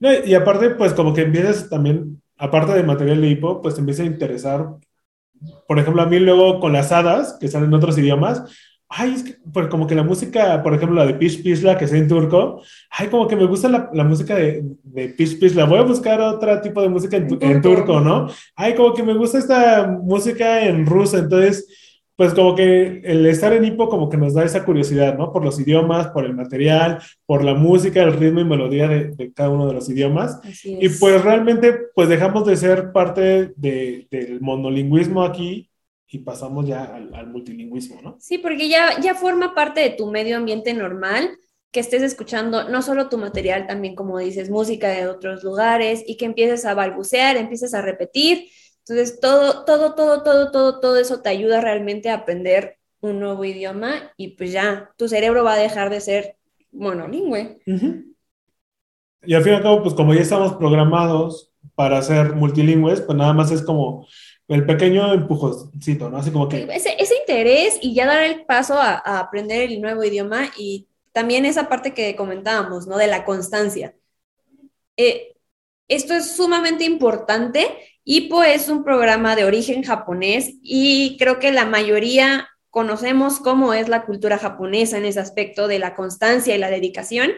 ¿no? Y aparte, pues como que empiezas también, aparte de material de hipo, pues te empieza a interesar, por ejemplo, a mí luego con las hadas, que salen en otros idiomas, ay, es que pues, como que la música, por ejemplo, la de Pish Pishla, que es en turco, ay, como que me gusta la, la música de, de Pish Pishla, voy a buscar otro tipo de música en, en, turco, ¿no? Ay, como que me gusta esta música en ruso, entonces pues como que el estar en hipo como que nos da esa curiosidad, ¿no? Por los idiomas, por el material, por la música, el ritmo y melodía de, cada uno de los idiomas. Y pues realmente pues dejamos de ser parte del monolingüismo aquí y pasamos ya al, multilingüismo, ¿no? Sí, porque ya, ya forma parte de tu medio ambiente normal que estés escuchando no solo tu material, también como dices, música de otros lugares y que empieces a balbucear, empieces a repetir entonces, todo, todo, todo, todo, todo, todo eso te ayuda realmente a aprender un nuevo idioma y pues ya, tu cerebro va a dejar de ser monolingüe. Y al fin y al cabo, pues como ya estamos programados para ser multilingües, pues nada más es como el pequeño empujoncito, ¿no? Así como que... Ese, ese interés y ya dar el paso a, a, aprender el nuevo idioma y también esa parte que comentábamos, ¿no? De la constancia. Eh, esto es sumamente importante IPO es un programa de origen japonés y creo que la mayoría conocemos cómo es la cultura japonesa en ese aspecto de la constancia y la dedicación.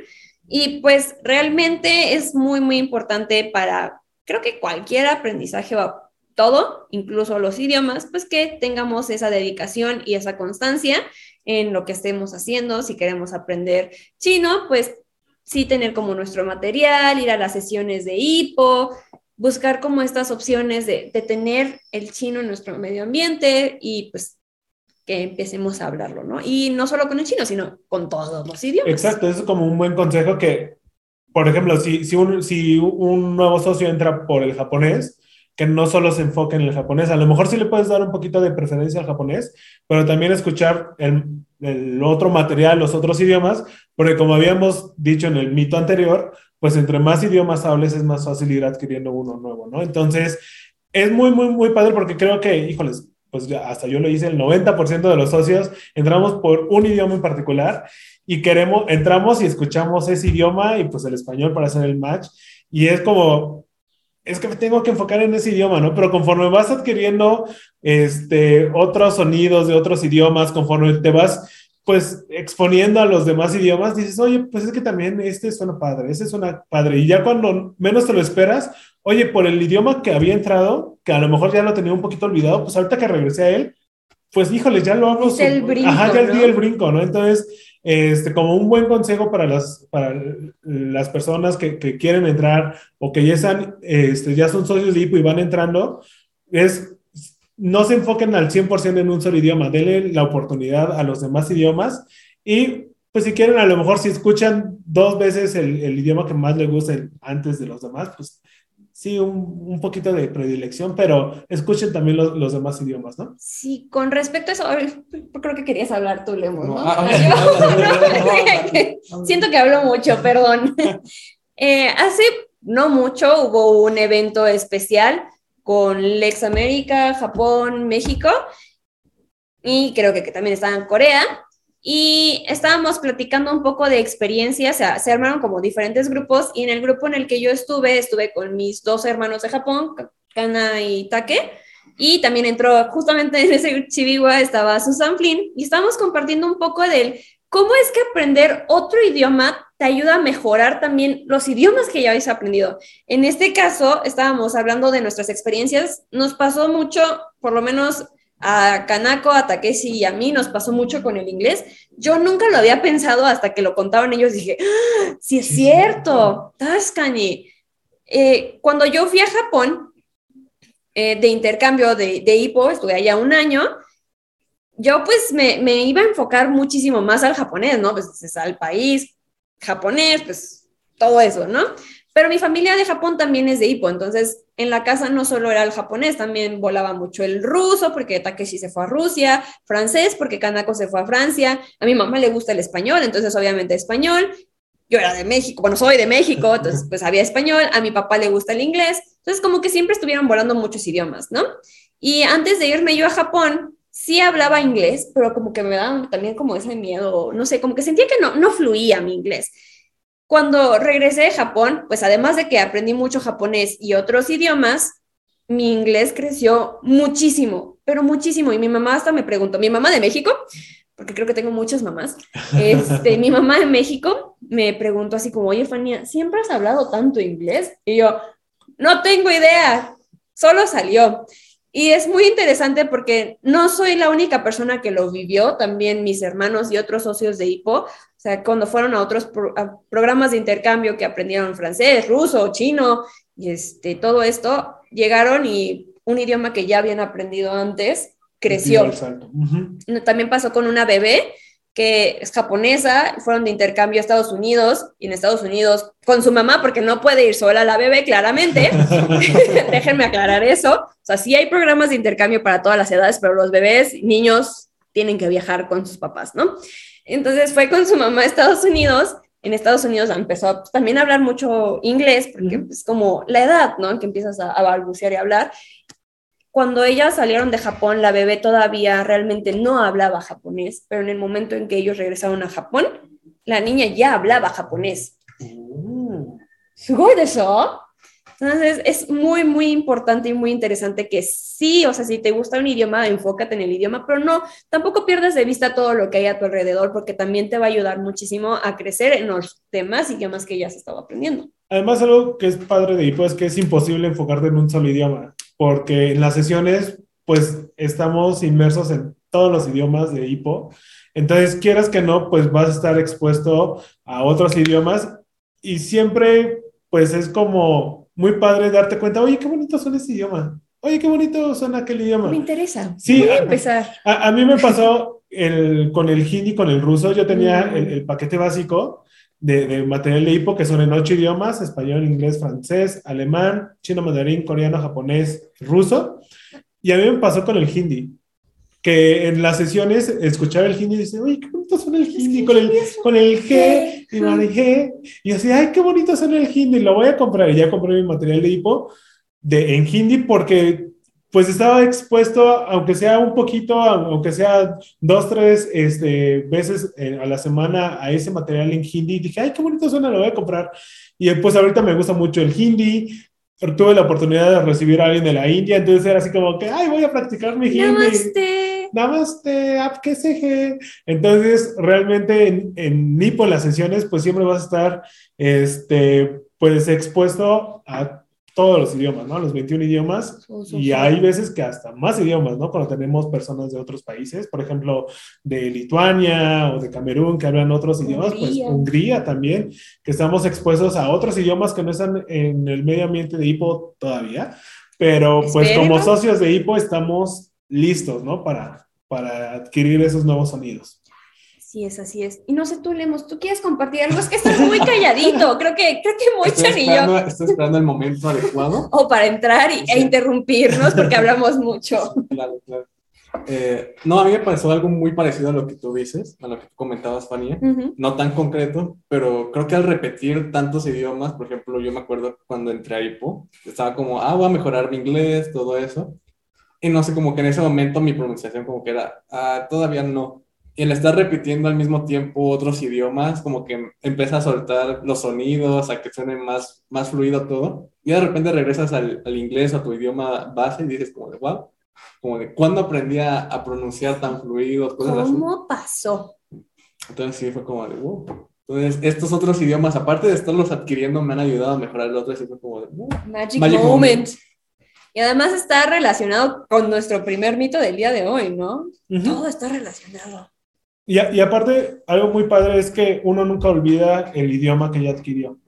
Y pues realmente es muy, muy importante para, creo que cualquier aprendizaje o todo, incluso los idiomas, pues que tengamos esa dedicación y esa constancia en lo que estemos haciendo. Si queremos aprender chino, pues sí tener como nuestro material, ir a las sesiones de IPO, buscar como estas opciones de, tener el chino en nuestro medio ambiente y pues que empecemos a hablarlo, ¿no? Y no solo con el chino, sino con todos los idiomas. Exacto, es como un buen consejo que, por ejemplo, si, si, un, si un nuevo socio entra por el japonés, que no solo se enfoque en el japonés, a lo mejor sí le puedes dar un poquito de preferencia al japonés, pero también escuchar el, el otro material, los otros idiomas, porque como habíamos dicho en el mito anterior, pues entre más idiomas hables es más fácil ir adquiriendo uno nuevo, ¿no? Entonces, es muy, muy, muy padre porque creo que, híjoles, pues hasta yo lo hice, el 90% de los socios entramos por un idioma en particular y queremos, entramos y escuchamos ese idioma y pues el español para hacer el match. Y es como, es que me tengo que enfocar en ese idioma, ¿no? Pero conforme vas adquiriendo este, otros sonidos de otros idiomas, conforme te vas pues exponiendo a los demás idiomas, dices, oye, pues es que también este suena padre, este suena padre. Y ya cuando menos te lo esperas, oye, por el idioma que había entrado, que a lo mejor ya lo tenía un poquito olvidado, pues ahorita que regresé a él, pues híjole, ya lo hago. el brinco, Ajá, ya di el brinco, ¿no? Entonces, este, como un buen consejo para las, para las personas que, que quieren entrar o que ya, están, este, ya son socios de IPO y van entrando, es no se enfoquen al 100% en un solo idioma, denle la oportunidad a los demás idiomas y pues si quieren, a lo mejor si escuchan dos veces el, idioma que más les gusta antes de los demás, pues sí, un, poquito de predilección, pero escuchen también los, demás idiomas, ¿no? Sí, con respecto a eso, creo que querías hablar tú, Lemo, ¿no? Siento que hablo mucho, perdón. Eh, hace no mucho hubo un evento especial con Lex América, Japón, México y creo que, también estaba en Corea. Y estábamos platicando un poco de experiencias, se armaron como diferentes grupos y en el grupo en el que yo estuve, estuve con mis dos hermanos de Japón, Kana y Take, y también entró justamente en ese Chibiwa estaba Susan Flynn y estábamos compartiendo un poco del cómo es que aprender otro idioma te ayuda a mejorar también los idiomas que ya habéis aprendido. En este caso, estábamos hablando de nuestras experiencias. Nos pasó mucho, por lo menos a Kanako, a Takeshi y a mí nos pasó mucho con el inglés. Yo nunca lo había pensado hasta que lo contaban ellos. Dije, ¡Ah, sí es cierto, Tascani. Eh, cuando yo fui a Japón eh, de intercambio de, de IPO, estuve allá un año, yo pues me, me, iba a enfocar muchísimo más al japonés, ¿no? Pues es al país, japonés, pues todo eso, ¿no? Pero mi familia de Japón también es de hipo, entonces en la casa no solo era el japonés, también volaba mucho el ruso, porque Takeshi se fue a Rusia, francés, porque Kanako se fue a Francia, a mi mamá le gusta el español, entonces obviamente español, yo era de México, bueno, soy de México, entonces pues había español, a mi papá le gusta el inglés, entonces como que siempre estuvieron volando muchos idiomas, ¿no? Y antes de irme yo a Japón, sí hablaba inglés, pero como que me daba también como ese miedo, no sé, como que sentía que no, no fluía mi inglés. Cuando regresé de Japón, pues además de que aprendí mucho japonés y otros idiomas, mi inglés creció muchísimo, pero muchísimo. Y mi mamá hasta me preguntó, mi mamá de México, porque creo que tengo muchas mamás, este, mi mamá de México me preguntó así como, oye, Fania, ¿siempre has hablado tanto inglés? Y yo, no tengo idea, solo salió. Y es muy interesante porque no soy la única persona que lo vivió, también mis hermanos y otros socios de HIPO, o sea, cuando fueron a otros programas de intercambio que aprendieron francés, ruso, chino, y este, todo esto, llegaron y un idioma que ya habían aprendido antes creció. También pasó con una bebé que es japonesa, fueron de intercambio a Estados Unidos y en Estados Unidos con su mamá, porque no puede ir sola la bebé, claramente. Déjenme aclarar eso. O sea, sí hay programas de intercambio para todas las edades, pero los bebés, niños, tienen que viajar con sus papás, ¿no? Entonces fue con su mamá a Estados Unidos. En Estados Unidos empezó también a hablar mucho inglés, porque es como la edad, ¿no? Que empiezas a, a balbucear y hablar cuando ellas salieron de Japón, la bebé todavía realmente no hablaba japonés, pero en el momento en que ellos regresaron a Japón, la niña ya hablaba japonés. Eso? Entonces es muy, muy importante y muy interesante que sí, o sea, si te gusta un idioma, enfócate en el idioma, pero no, tampoco pierdas de vista todo lo que hay a tu alrededor, porque también te va a ayudar muchísimo a crecer en los demás idiomas que ya has estado aprendiendo. Además, algo que es padre de hipo es que es imposible enfocarte en un solo idioma porque en las sesiones, pues estamos inmersos en todos los idiomas de hipo. Entonces, quieras que no, pues vas a estar expuesto a otros idiomas y siempre, pues es como muy padre darte cuenta, oye, qué bonito suena ese idioma. Oye, qué bonito suena aquel idioma. Me interesa. Sí, Voy a empezar. A, mí me pasó el, con el hindi, con el ruso. Yo tenía mm. el, el paquete básico de, material de hipo que son en ocho idiomas, español, inglés, francés, alemán, chino, mandarín, coreano, japonés, ruso. Y a mí me pasó con el hindi, que en las sesiones escuchaba el hindi y dice, uy, qué bonito suena el hindi, con el, con el G, y G. Y yo decía, ay, qué bonito suena el hindi, lo voy a comprar. Y ya compré mi material de hipo de, en hindi porque pues estaba expuesto, aunque sea un poquito, aunque sea dos, tres este, veces eh, a la semana a ese material en hindi. Dije, ay, qué bonito suena, lo voy a comprar. Y pues ahorita me gusta mucho el hindi. Tuve la oportunidad de recibir a alguien de la India, entonces era así como que, ay, voy a practicar mi hindi. Namaste. Namaste, apkeseje. Entonces, realmente en, en Nipo, en las sesiones, pues siempre vas a estar, este, pues expuesto a todos los idiomas, ¿no? Los 21 idiomas. y hay veces que hasta más idiomas, ¿no? Cuando tenemos personas de otros países, por ejemplo, de Lituania o de Camerún que hablan otros idiomas, pues Hungría también, que estamos expuestos a otros idiomas que no están en el medio ambiente de HIPO todavía. Pero pues como socios de HIPO estamos listos, ¿no? Para, para adquirir esos nuevos sonidos. Sí, es, así es. Y no sé, tú, Lemos, ¿tú quieres compartir algo? Es que estás muy calladito. Creo que, creo que y yo. Estoy esperando el momento adecuado. O para entrar y, e interrumpirnos porque hablamos mucho. Claro, claro. Eh, no, a mí me pareció algo muy parecido a lo que tú dices, a lo que tú comentabas, Fania. No tan concreto, pero creo que al repetir tantos idiomas, por ejemplo, yo me acuerdo cuando entré a IPO, estaba como, ah, voy a mejorar mi inglés, todo eso. Y no sé, como que en ese momento mi pronunciación como que era, ah, todavía no y el estar repitiendo al mismo tiempo otros idiomas, como que empieza a soltar los sonidos, a que suene más, más fluido todo, y de repente regresas al, al inglés o a tu idioma base y dices como de, wow, como de, ¿cuándo aprendí a, a pronunciar tan fluido? ¿Cómo pasó? Entonces sí, fue como de, wow. Entonces, estos otros idiomas, aparte de estarlos adquiriendo, me han ayudado a mejorar el otro, y fue como de, wow. Magic, moment. Y además está relacionado con nuestro primer mito del día de hoy, ¿no? Todo está relacionado. Y, y, aparte, algo muy padre es que uno nunca olvida el idioma que ya adquirió.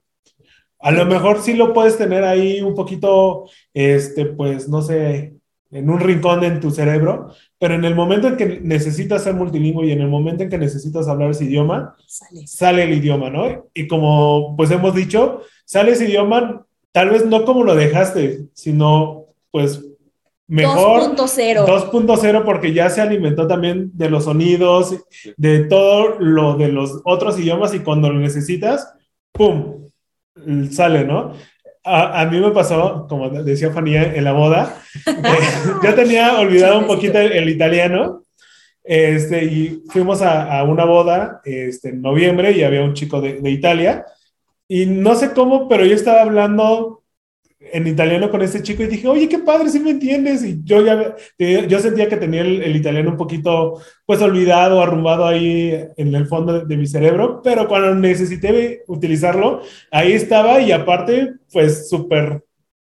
A lo mejor sí lo puedes tener ahí un poquito, este, pues, no sé, en un rincón en tu cerebro, pero en el momento en que necesitas ser multilingüe y en el momento en que necesitas hablar ese idioma, Sale. sale el idioma, ¿no? Y como pues hemos dicho, sale ese idioma tal vez no como lo dejaste, sino pues mejor 2.0. 2.0 porque ya se alimentó también de los sonidos, de todo lo de los otros idiomas y cuando lo necesitas, ¡pum! sale, ¿no? A, a mí me pasó, como decía Fanía, en la boda, yo tenía olvidado un poquito el, el italiano este, y fuimos a, a una boda este, en noviembre y había un chico de, de Italia y no sé cómo, pero yo estaba hablando en italiano con este chico y dije, oye, qué padre, si me entiendes. Y yo ya, yo sentía que tenía el, el, italiano un poquito, pues, olvidado, arrumbado ahí en el fondo de, de, mi cerebro, pero cuando necesité utilizarlo, ahí estaba y aparte, pues, súper,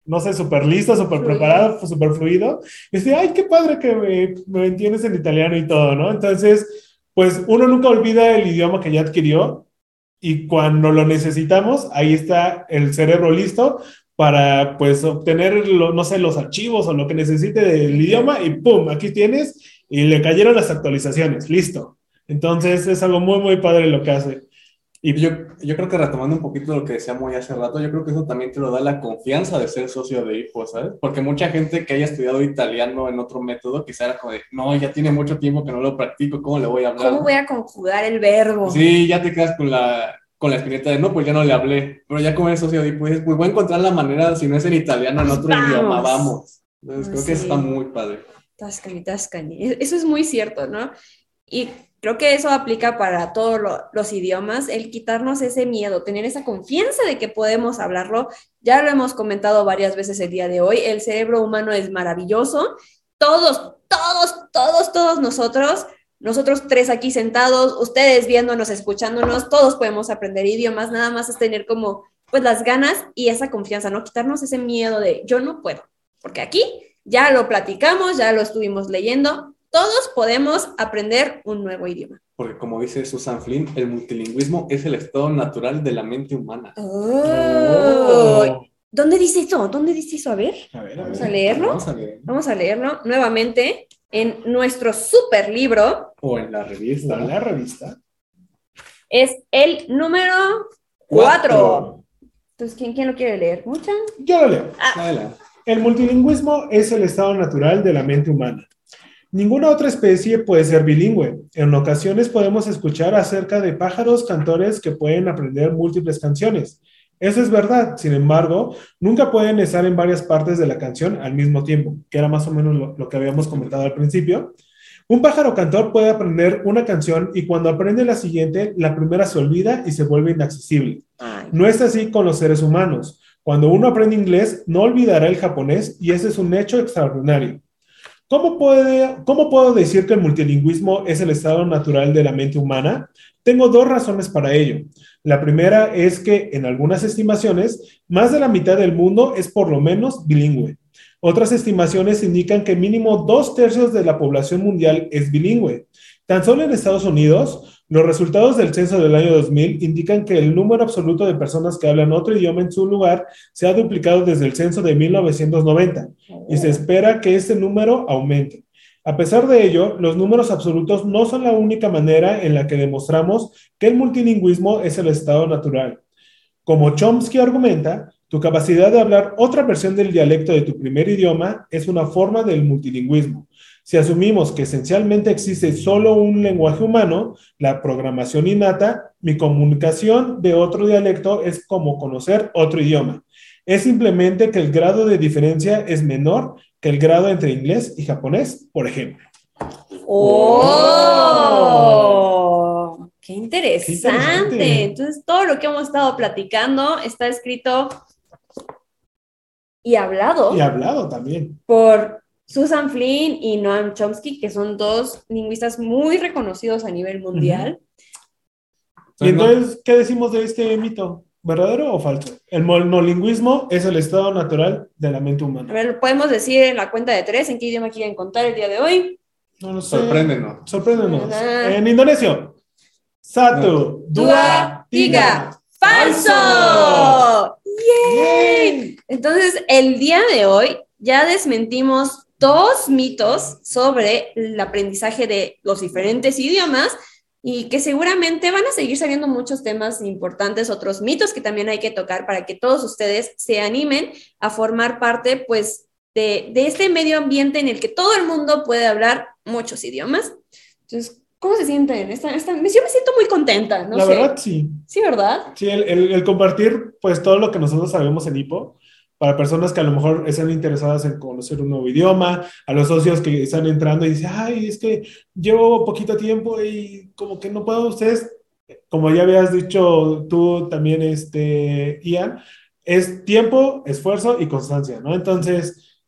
no sé, súper listo, súper preparado, súper fluido. Y decía, ay, qué padre que me, me entiendes en italiano y todo, ¿no? Entonces, pues, uno nunca olvida el idioma que ya adquirió. Y cuando lo necesitamos, ahí está el cerebro listo para pues obtener, lo, no sé, los archivos o lo que necesite del idioma y ¡pum! Aquí tienes y le cayeron las actualizaciones, listo. Entonces es algo muy, muy padre lo que hace. Y yo, yo creo que retomando un poquito lo que decía Moy hace rato, yo creo que eso también te lo da la confianza de ser socio de IFO, ¿sabes? Porque mucha gente que haya estudiado italiano en otro método, quizá era como de, no, ya tiene mucho tiempo que no lo practico, ¿cómo le voy a hablar? ¿Cómo voy a conjugar el verbo? Sí, ya te quedas con la, con la espineta de no, pues ya no le hablé. Pero ya como eres socio pues, pues voy a encontrar la manera, si no es en italiano, en otro Vamos. idioma, vamos. Entonces Ah, creo que sí. está muy padre. Tascani, tascani. E- Eso es muy cierto, ¿no? Y creo que eso aplica para todos lo- los idiomas, el quitarnos ese miedo, tener esa confianza de que podemos hablarlo. Ya lo hemos comentado varias veces el día de hoy, el cerebro humano es maravilloso. Todos, todos, todos, todos nosotros, nosotros tres aquí sentados, ustedes viéndonos, escuchándonos, todos podemos aprender idiomas, nada más es tener como pues las ganas y esa confianza, ¿no? Quitarnos ese miedo de yo no puedo, porque aquí ya lo platicamos, ya lo estuvimos leyendo, todos podemos aprender un nuevo idioma. Porque como dice Susan Flynn, el multilingüismo es el estado natural de la mente humana. Oh. ¿Dónde dice eso? ¿Dónde dice eso? A ver, A ver, a vamos ver. a leerlo. Vamos a leer. Vamos a leerlo nuevamente en nuestro super libro. O en la revista. Está la revista. Es el número 4. Entonces, ¿quién, ¿quién lo quiere leer? ¿Mucha? Yo lo leo. Adelante. El multilingüismo es el estado natural de la mente humana. Ninguna otra especie puede ser bilingüe. En ocasiones podemos escuchar acerca de pájaros cantores que pueden aprender múltiples canciones. Eso es verdad, sin embargo, nunca pueden estar en varias partes de la canción al mismo tiempo, que era más o menos lo, lo que habíamos comentado al principio. Un pájaro cantor puede aprender una canción y cuando aprende la siguiente, la primera se olvida y se vuelve inaccesible. No es así con los seres humanos. Cuando uno aprende inglés, no olvidará el japonés y ese es un hecho extraordinario. ¿Cómo, puede, ¿Cómo puedo decir que el multilingüismo es el estado natural de la mente humana? Tengo dos razones para ello. La primera es que en algunas estimaciones, más de la mitad del mundo es por lo menos bilingüe. Otras estimaciones indican que mínimo dos tercios de la población mundial es bilingüe. Tan solo en Estados Unidos, los resultados del censo del año 2000 indican que el número absoluto de personas que hablan otro idioma en su lugar se ha duplicado desde el censo de 1990 y se espera que este número aumente. A pesar de ello, los números absolutos no son la única manera en la que demostramos que el multilingüismo es el estado natural. Como Chomsky argumenta, tu capacidad de hablar otra versión del dialecto de tu primer idioma es una forma del multilingüismo. Si asumimos que esencialmente existe solo un lenguaje humano, la programación innata, mi comunicación de otro dialecto es como conocer otro idioma. Es simplemente que el grado de diferencia es menor que el grado entre inglés y japonés, por ejemplo. ¡Oh! ¡Qué interesante! interesante. Entonces, todo lo que hemos estado platicando está escrito y hablado Y hablado también. por Susan Flynn y Noam Chomsky, que son dos lingüistas muy reconocidos a nivel mundial. Y entonces, ¿qué decimos de este mito? ¿Verdadero o falso? El monolingüismo es el estado natural de la mente A humana. ver, podemos decir en la cuenta de tres en qué idioma quieren contar el día de hoy. No lo sé. Sorpréndenos. Sorpréndenos. Ah. En indonesio. Satu, dua, Dua, tiga. tiga. ¡Falso! ¡Yay! Entonces, el día de hoy ya desmentimos dos mitos sobre el aprendizaje de los diferentes idiomas y que seguramente van a seguir saliendo muchos temas importantes, otros mitos que también hay que tocar para que todos ustedes se animen a formar parte, pues, de, de este medio ambiente en el que todo el mundo puede hablar muchos idiomas. Entonces, ¿cómo se sienten? Están, están, yo me siento muy contenta, ¿no? La sé. verdad, sí. Sí, ¿verdad? Sí, el, el- el compartir, pues, todo lo que nosotros sabemos en Hipo, para personas que a lo mejor están interesadas en conocer un nuevo idioma, a los socios que están entrando y dicen, ay, es que llevo poquito tiempo y como que no puedo, ustedes, como ya habías dicho tú también, este, Ian, es tiempo, esfuerzo y constancia, ¿no? Entonces,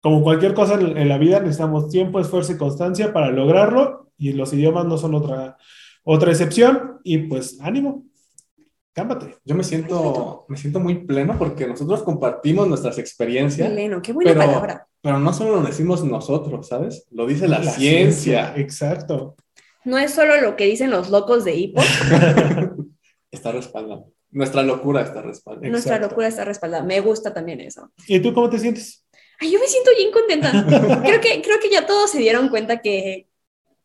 como cualquier cosa en, la vida, necesitamos tiempo, esfuerzo y constancia para lograrlo y los idiomas no son otra, otra excepción y pues ánimo, cámbate. Yo me siento, me siento muy pleno porque nosotros compartimos nuestras experiencias, Eleno, qué buena pero, palabra. pero no solo lo decimos nosotros, ¿sabes? Lo dice la, ciencia. Exacto. No es solo lo que dicen los locos de hipo, Está respaldado. Nuestra locura está respaldada. nuestra Exacto. locura está respaldada. Me gusta también eso. ¿Y tú cómo te sientes? Ay, yo me siento bien contenta. Creo que, creo que ya todos se dieron cuenta que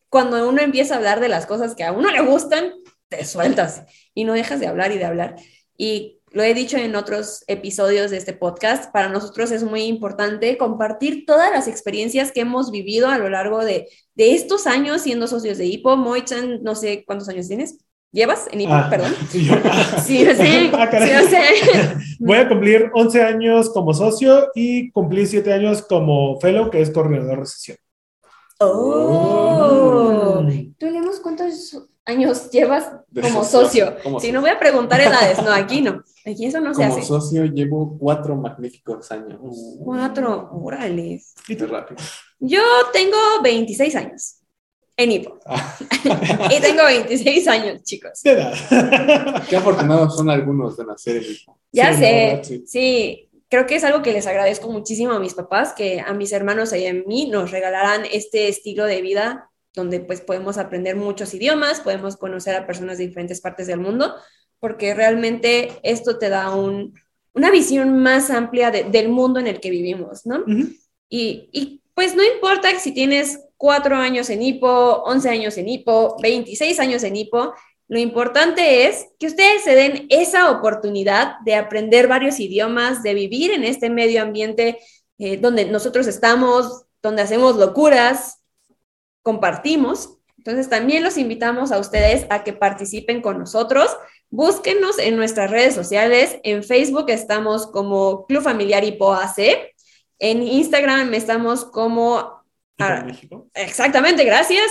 cuando uno empieza a hablar de las cosas que a uno le gustan, te sueltas y no dejas de hablar y de hablar. Y lo he dicho en otros episodios de este podcast, para nosotros es muy importante compartir todas las experiencias que hemos vivido a lo largo de, de estos años siendo socios de Hipo. Moichan, no sé cuántos años tienes. ¿Llevas en Hipo? Ah, Perdón. yo, ah, Sí, sé. Ah, sí, sé. Voy a cumplir 11 años como socio y cumplí 7 años como fellow, que es coordinador de sesión. Oh. ¿Tú leemos cuántos años llevas como socio, socio? como Si socio. no voy a preguntar edades, no, aquí no. Aquí eso no se Como hace. socio llevo cuatro magníficos años. Cuatro, órale. ¿Y tú? rápido. Yo tengo 26 años en Hipo. Ah. y tengo 26 años, chicos. De edad. Qué afortunados son algunos de nacer en Hipo. Ya Sí, sé, verdad, sí. sí. creo que es algo que les agradezco muchísimo a mis papás, que a mis hermanos y a mí nos regalaran este estilo de vida donde pues podemos aprender muchos idiomas, podemos conocer a personas de diferentes partes del mundo, porque realmente esto te da un, una visión más amplia de- del mundo en el que vivimos, ¿no? Y, pues no importa si tienes cuatro años en hipo, 11 años en hipo, 26 años en hipo, lo importante es que ustedes se den esa oportunidad de aprender varios idiomas, de vivir en este medio ambiente eh, donde nosotros estamos, donde hacemos locuras, compartimos. Entonces también los invitamos a ustedes a que participen con nosotros. Búsquenos en nuestras redes sociales. En Facebook estamos como Club Familiar Hipo AC. En Instagram estamos como... ¿Y ah? Exactamente, gracias.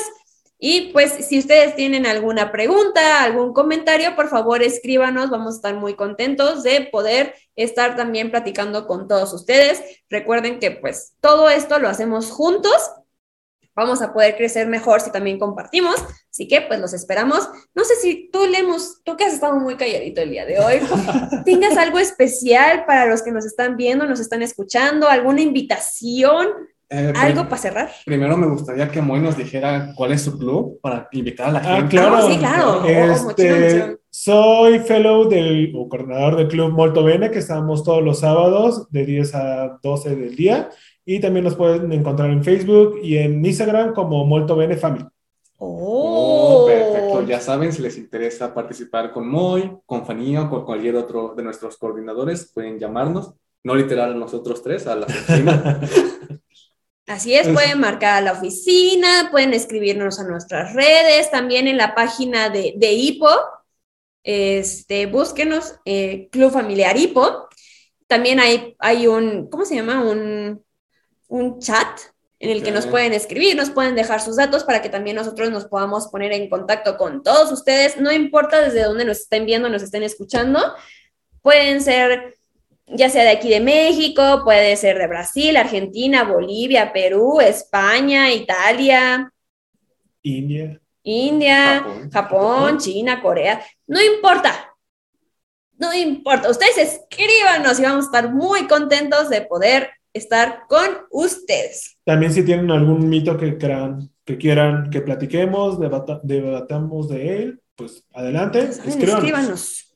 Y pues si ustedes tienen alguna pregunta, algún comentario, por favor escríbanos, vamos a estar muy contentos de poder estar también platicando con todos ustedes. Recuerden que pues todo esto lo hacemos juntos, vamos a poder crecer mejor si también compartimos, así que pues los esperamos. No sé si tú Lemus, tú que has estado muy calladito el día de hoy, tengas algo especial para los que nos están viendo, nos están escuchando, alguna invitación, Eh, algo para cerrar. Primero me gustaría que Moy nos dijera cuál es su club para invitar a la Ah, gente. claro. Ah, sí, claro. Oh, Este, mochila. soy fellow del, o coordinador del club Molto Bene, que estamos todos los sábados de 10 a 12 del día. Y también nos pueden encontrar en Facebook y en Instagram como Molto Bene Family. Oh, perfecto. Ya saben, si les interesa participar con Moy, con Fanía o con cualquier otro de nuestros coordinadores, pueden llamarnos. No literal a nosotros tres, a la oficina. Así es, Es- pueden marcar a la oficina, pueden escribirnos a nuestras redes, también en la página de, de HIPO, este, búsquenos, eh, Club Familiar HIPO. También hay, hay un, ¿cómo se llama? Un, un chat en el que nos pueden escribir, nos pueden dejar sus datos para que también nosotros nos podamos poner en contacto con todos ustedes, no importa desde dónde nos estén viendo, nos estén escuchando, pueden ser ya sea de aquí de México, puede ser de Brasil, Argentina, Bolivia, Perú, España, Italia, India. India, Japón. Japón, China, Corea, no importa. No importa, ustedes escríbanos y vamos a estar muy contentos de poder estar con ustedes. También si tienen algún mito que quieran que, quieran que platiquemos, debata- debatamos de él, pues adelante, escríbanos. Escríbanos.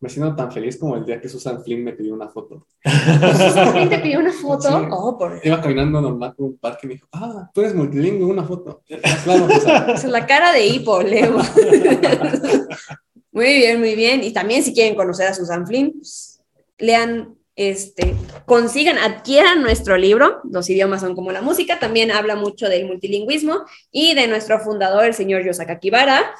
Me siento tan feliz como el día que Susan Flynn me pidió una foto. Susan Flynn te pidió una foto. Sí. Oh, por Iba caminando normal por un parque y me dijo, ah, tú eres multilingüe, una foto. "Ah, claro, pues, ah". Esa es la cara de hipo, Leo. muy bien, muy bien. Y también si quieren conocer a Susan Flynn, pues, lean, este, consigan, adquieran nuestro libro. Los idiomas son como la música. También habla mucho del multilingüismo y de nuestro fundador, el señor Yosaka Kibara.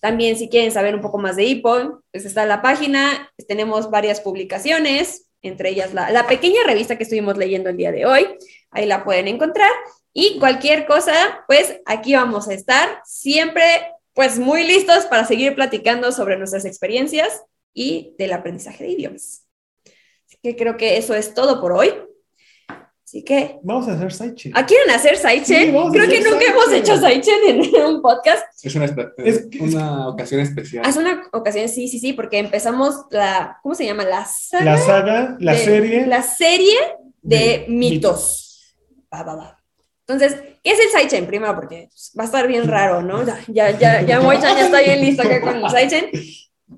También si quieren saber un poco más de hipo, pues está la página. Tenemos varias publicaciones, entre ellas la, la pequeña revista que estuvimos leyendo el día de hoy. Ahí la pueden encontrar. Y cualquier cosa, pues aquí vamos a estar siempre, pues muy listos para seguir platicando sobre nuestras experiencias y del aprendizaje de idiomas. Que creo que eso es todo por hoy. Así que, Vamos a hacer sidechain. ¿ah, ¿quieren hacer Saichen? Sí, creo que hacer nunca hemos sidechain. hecho Saichen en un podcast. Es una, Es que- una ocasión especial. Hace una ocasión, sí, sí, sí, porque empezamos la, ¿cómo se llama? La saga. La saga, la de- serie. La serie de, de mitos. Va, va, va. Entonces, ¿qué es el Saichen? Primero, porque va a estar bien raro, ¿no? Ya, ya, ya, ya Moichan ya está bien listo acá con el Saichen.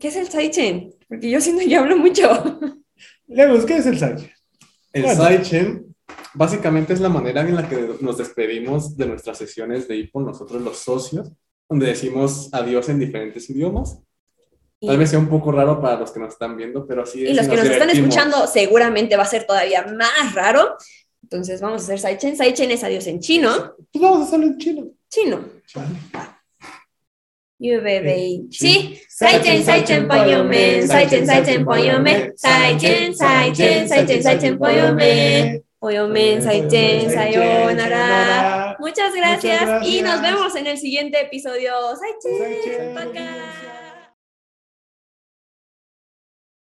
¿Qué es el Saichen? Porque yo siento que hablo mucho. Lemos, ¿qué es el sidechain? El Bueno. sidechain básicamente es la manera en la que nos despedimos de nuestras sesiones de IPO, nosotros los socios, donde decimos adiós en diferentes idiomas. Tal vez sea un poco raro para los que nos están viendo, pero así es. Y los que nos están escuchando seguramente va a ser todavía más raro. Entonces vamos a hacer Saichen. Saichen es adiós en chino. Pues vamos a hacerlo en chino. Chino. Yu bebé. Sí. Saichen, Saichen, pollo men. Saichen, Saichen, pollo men. Saichen, Saichen, Saichen, Saichen. Pollo men, Saichen, sayonara. Muchas gracias, y nos vemos en el siguiente episodio. Saichen.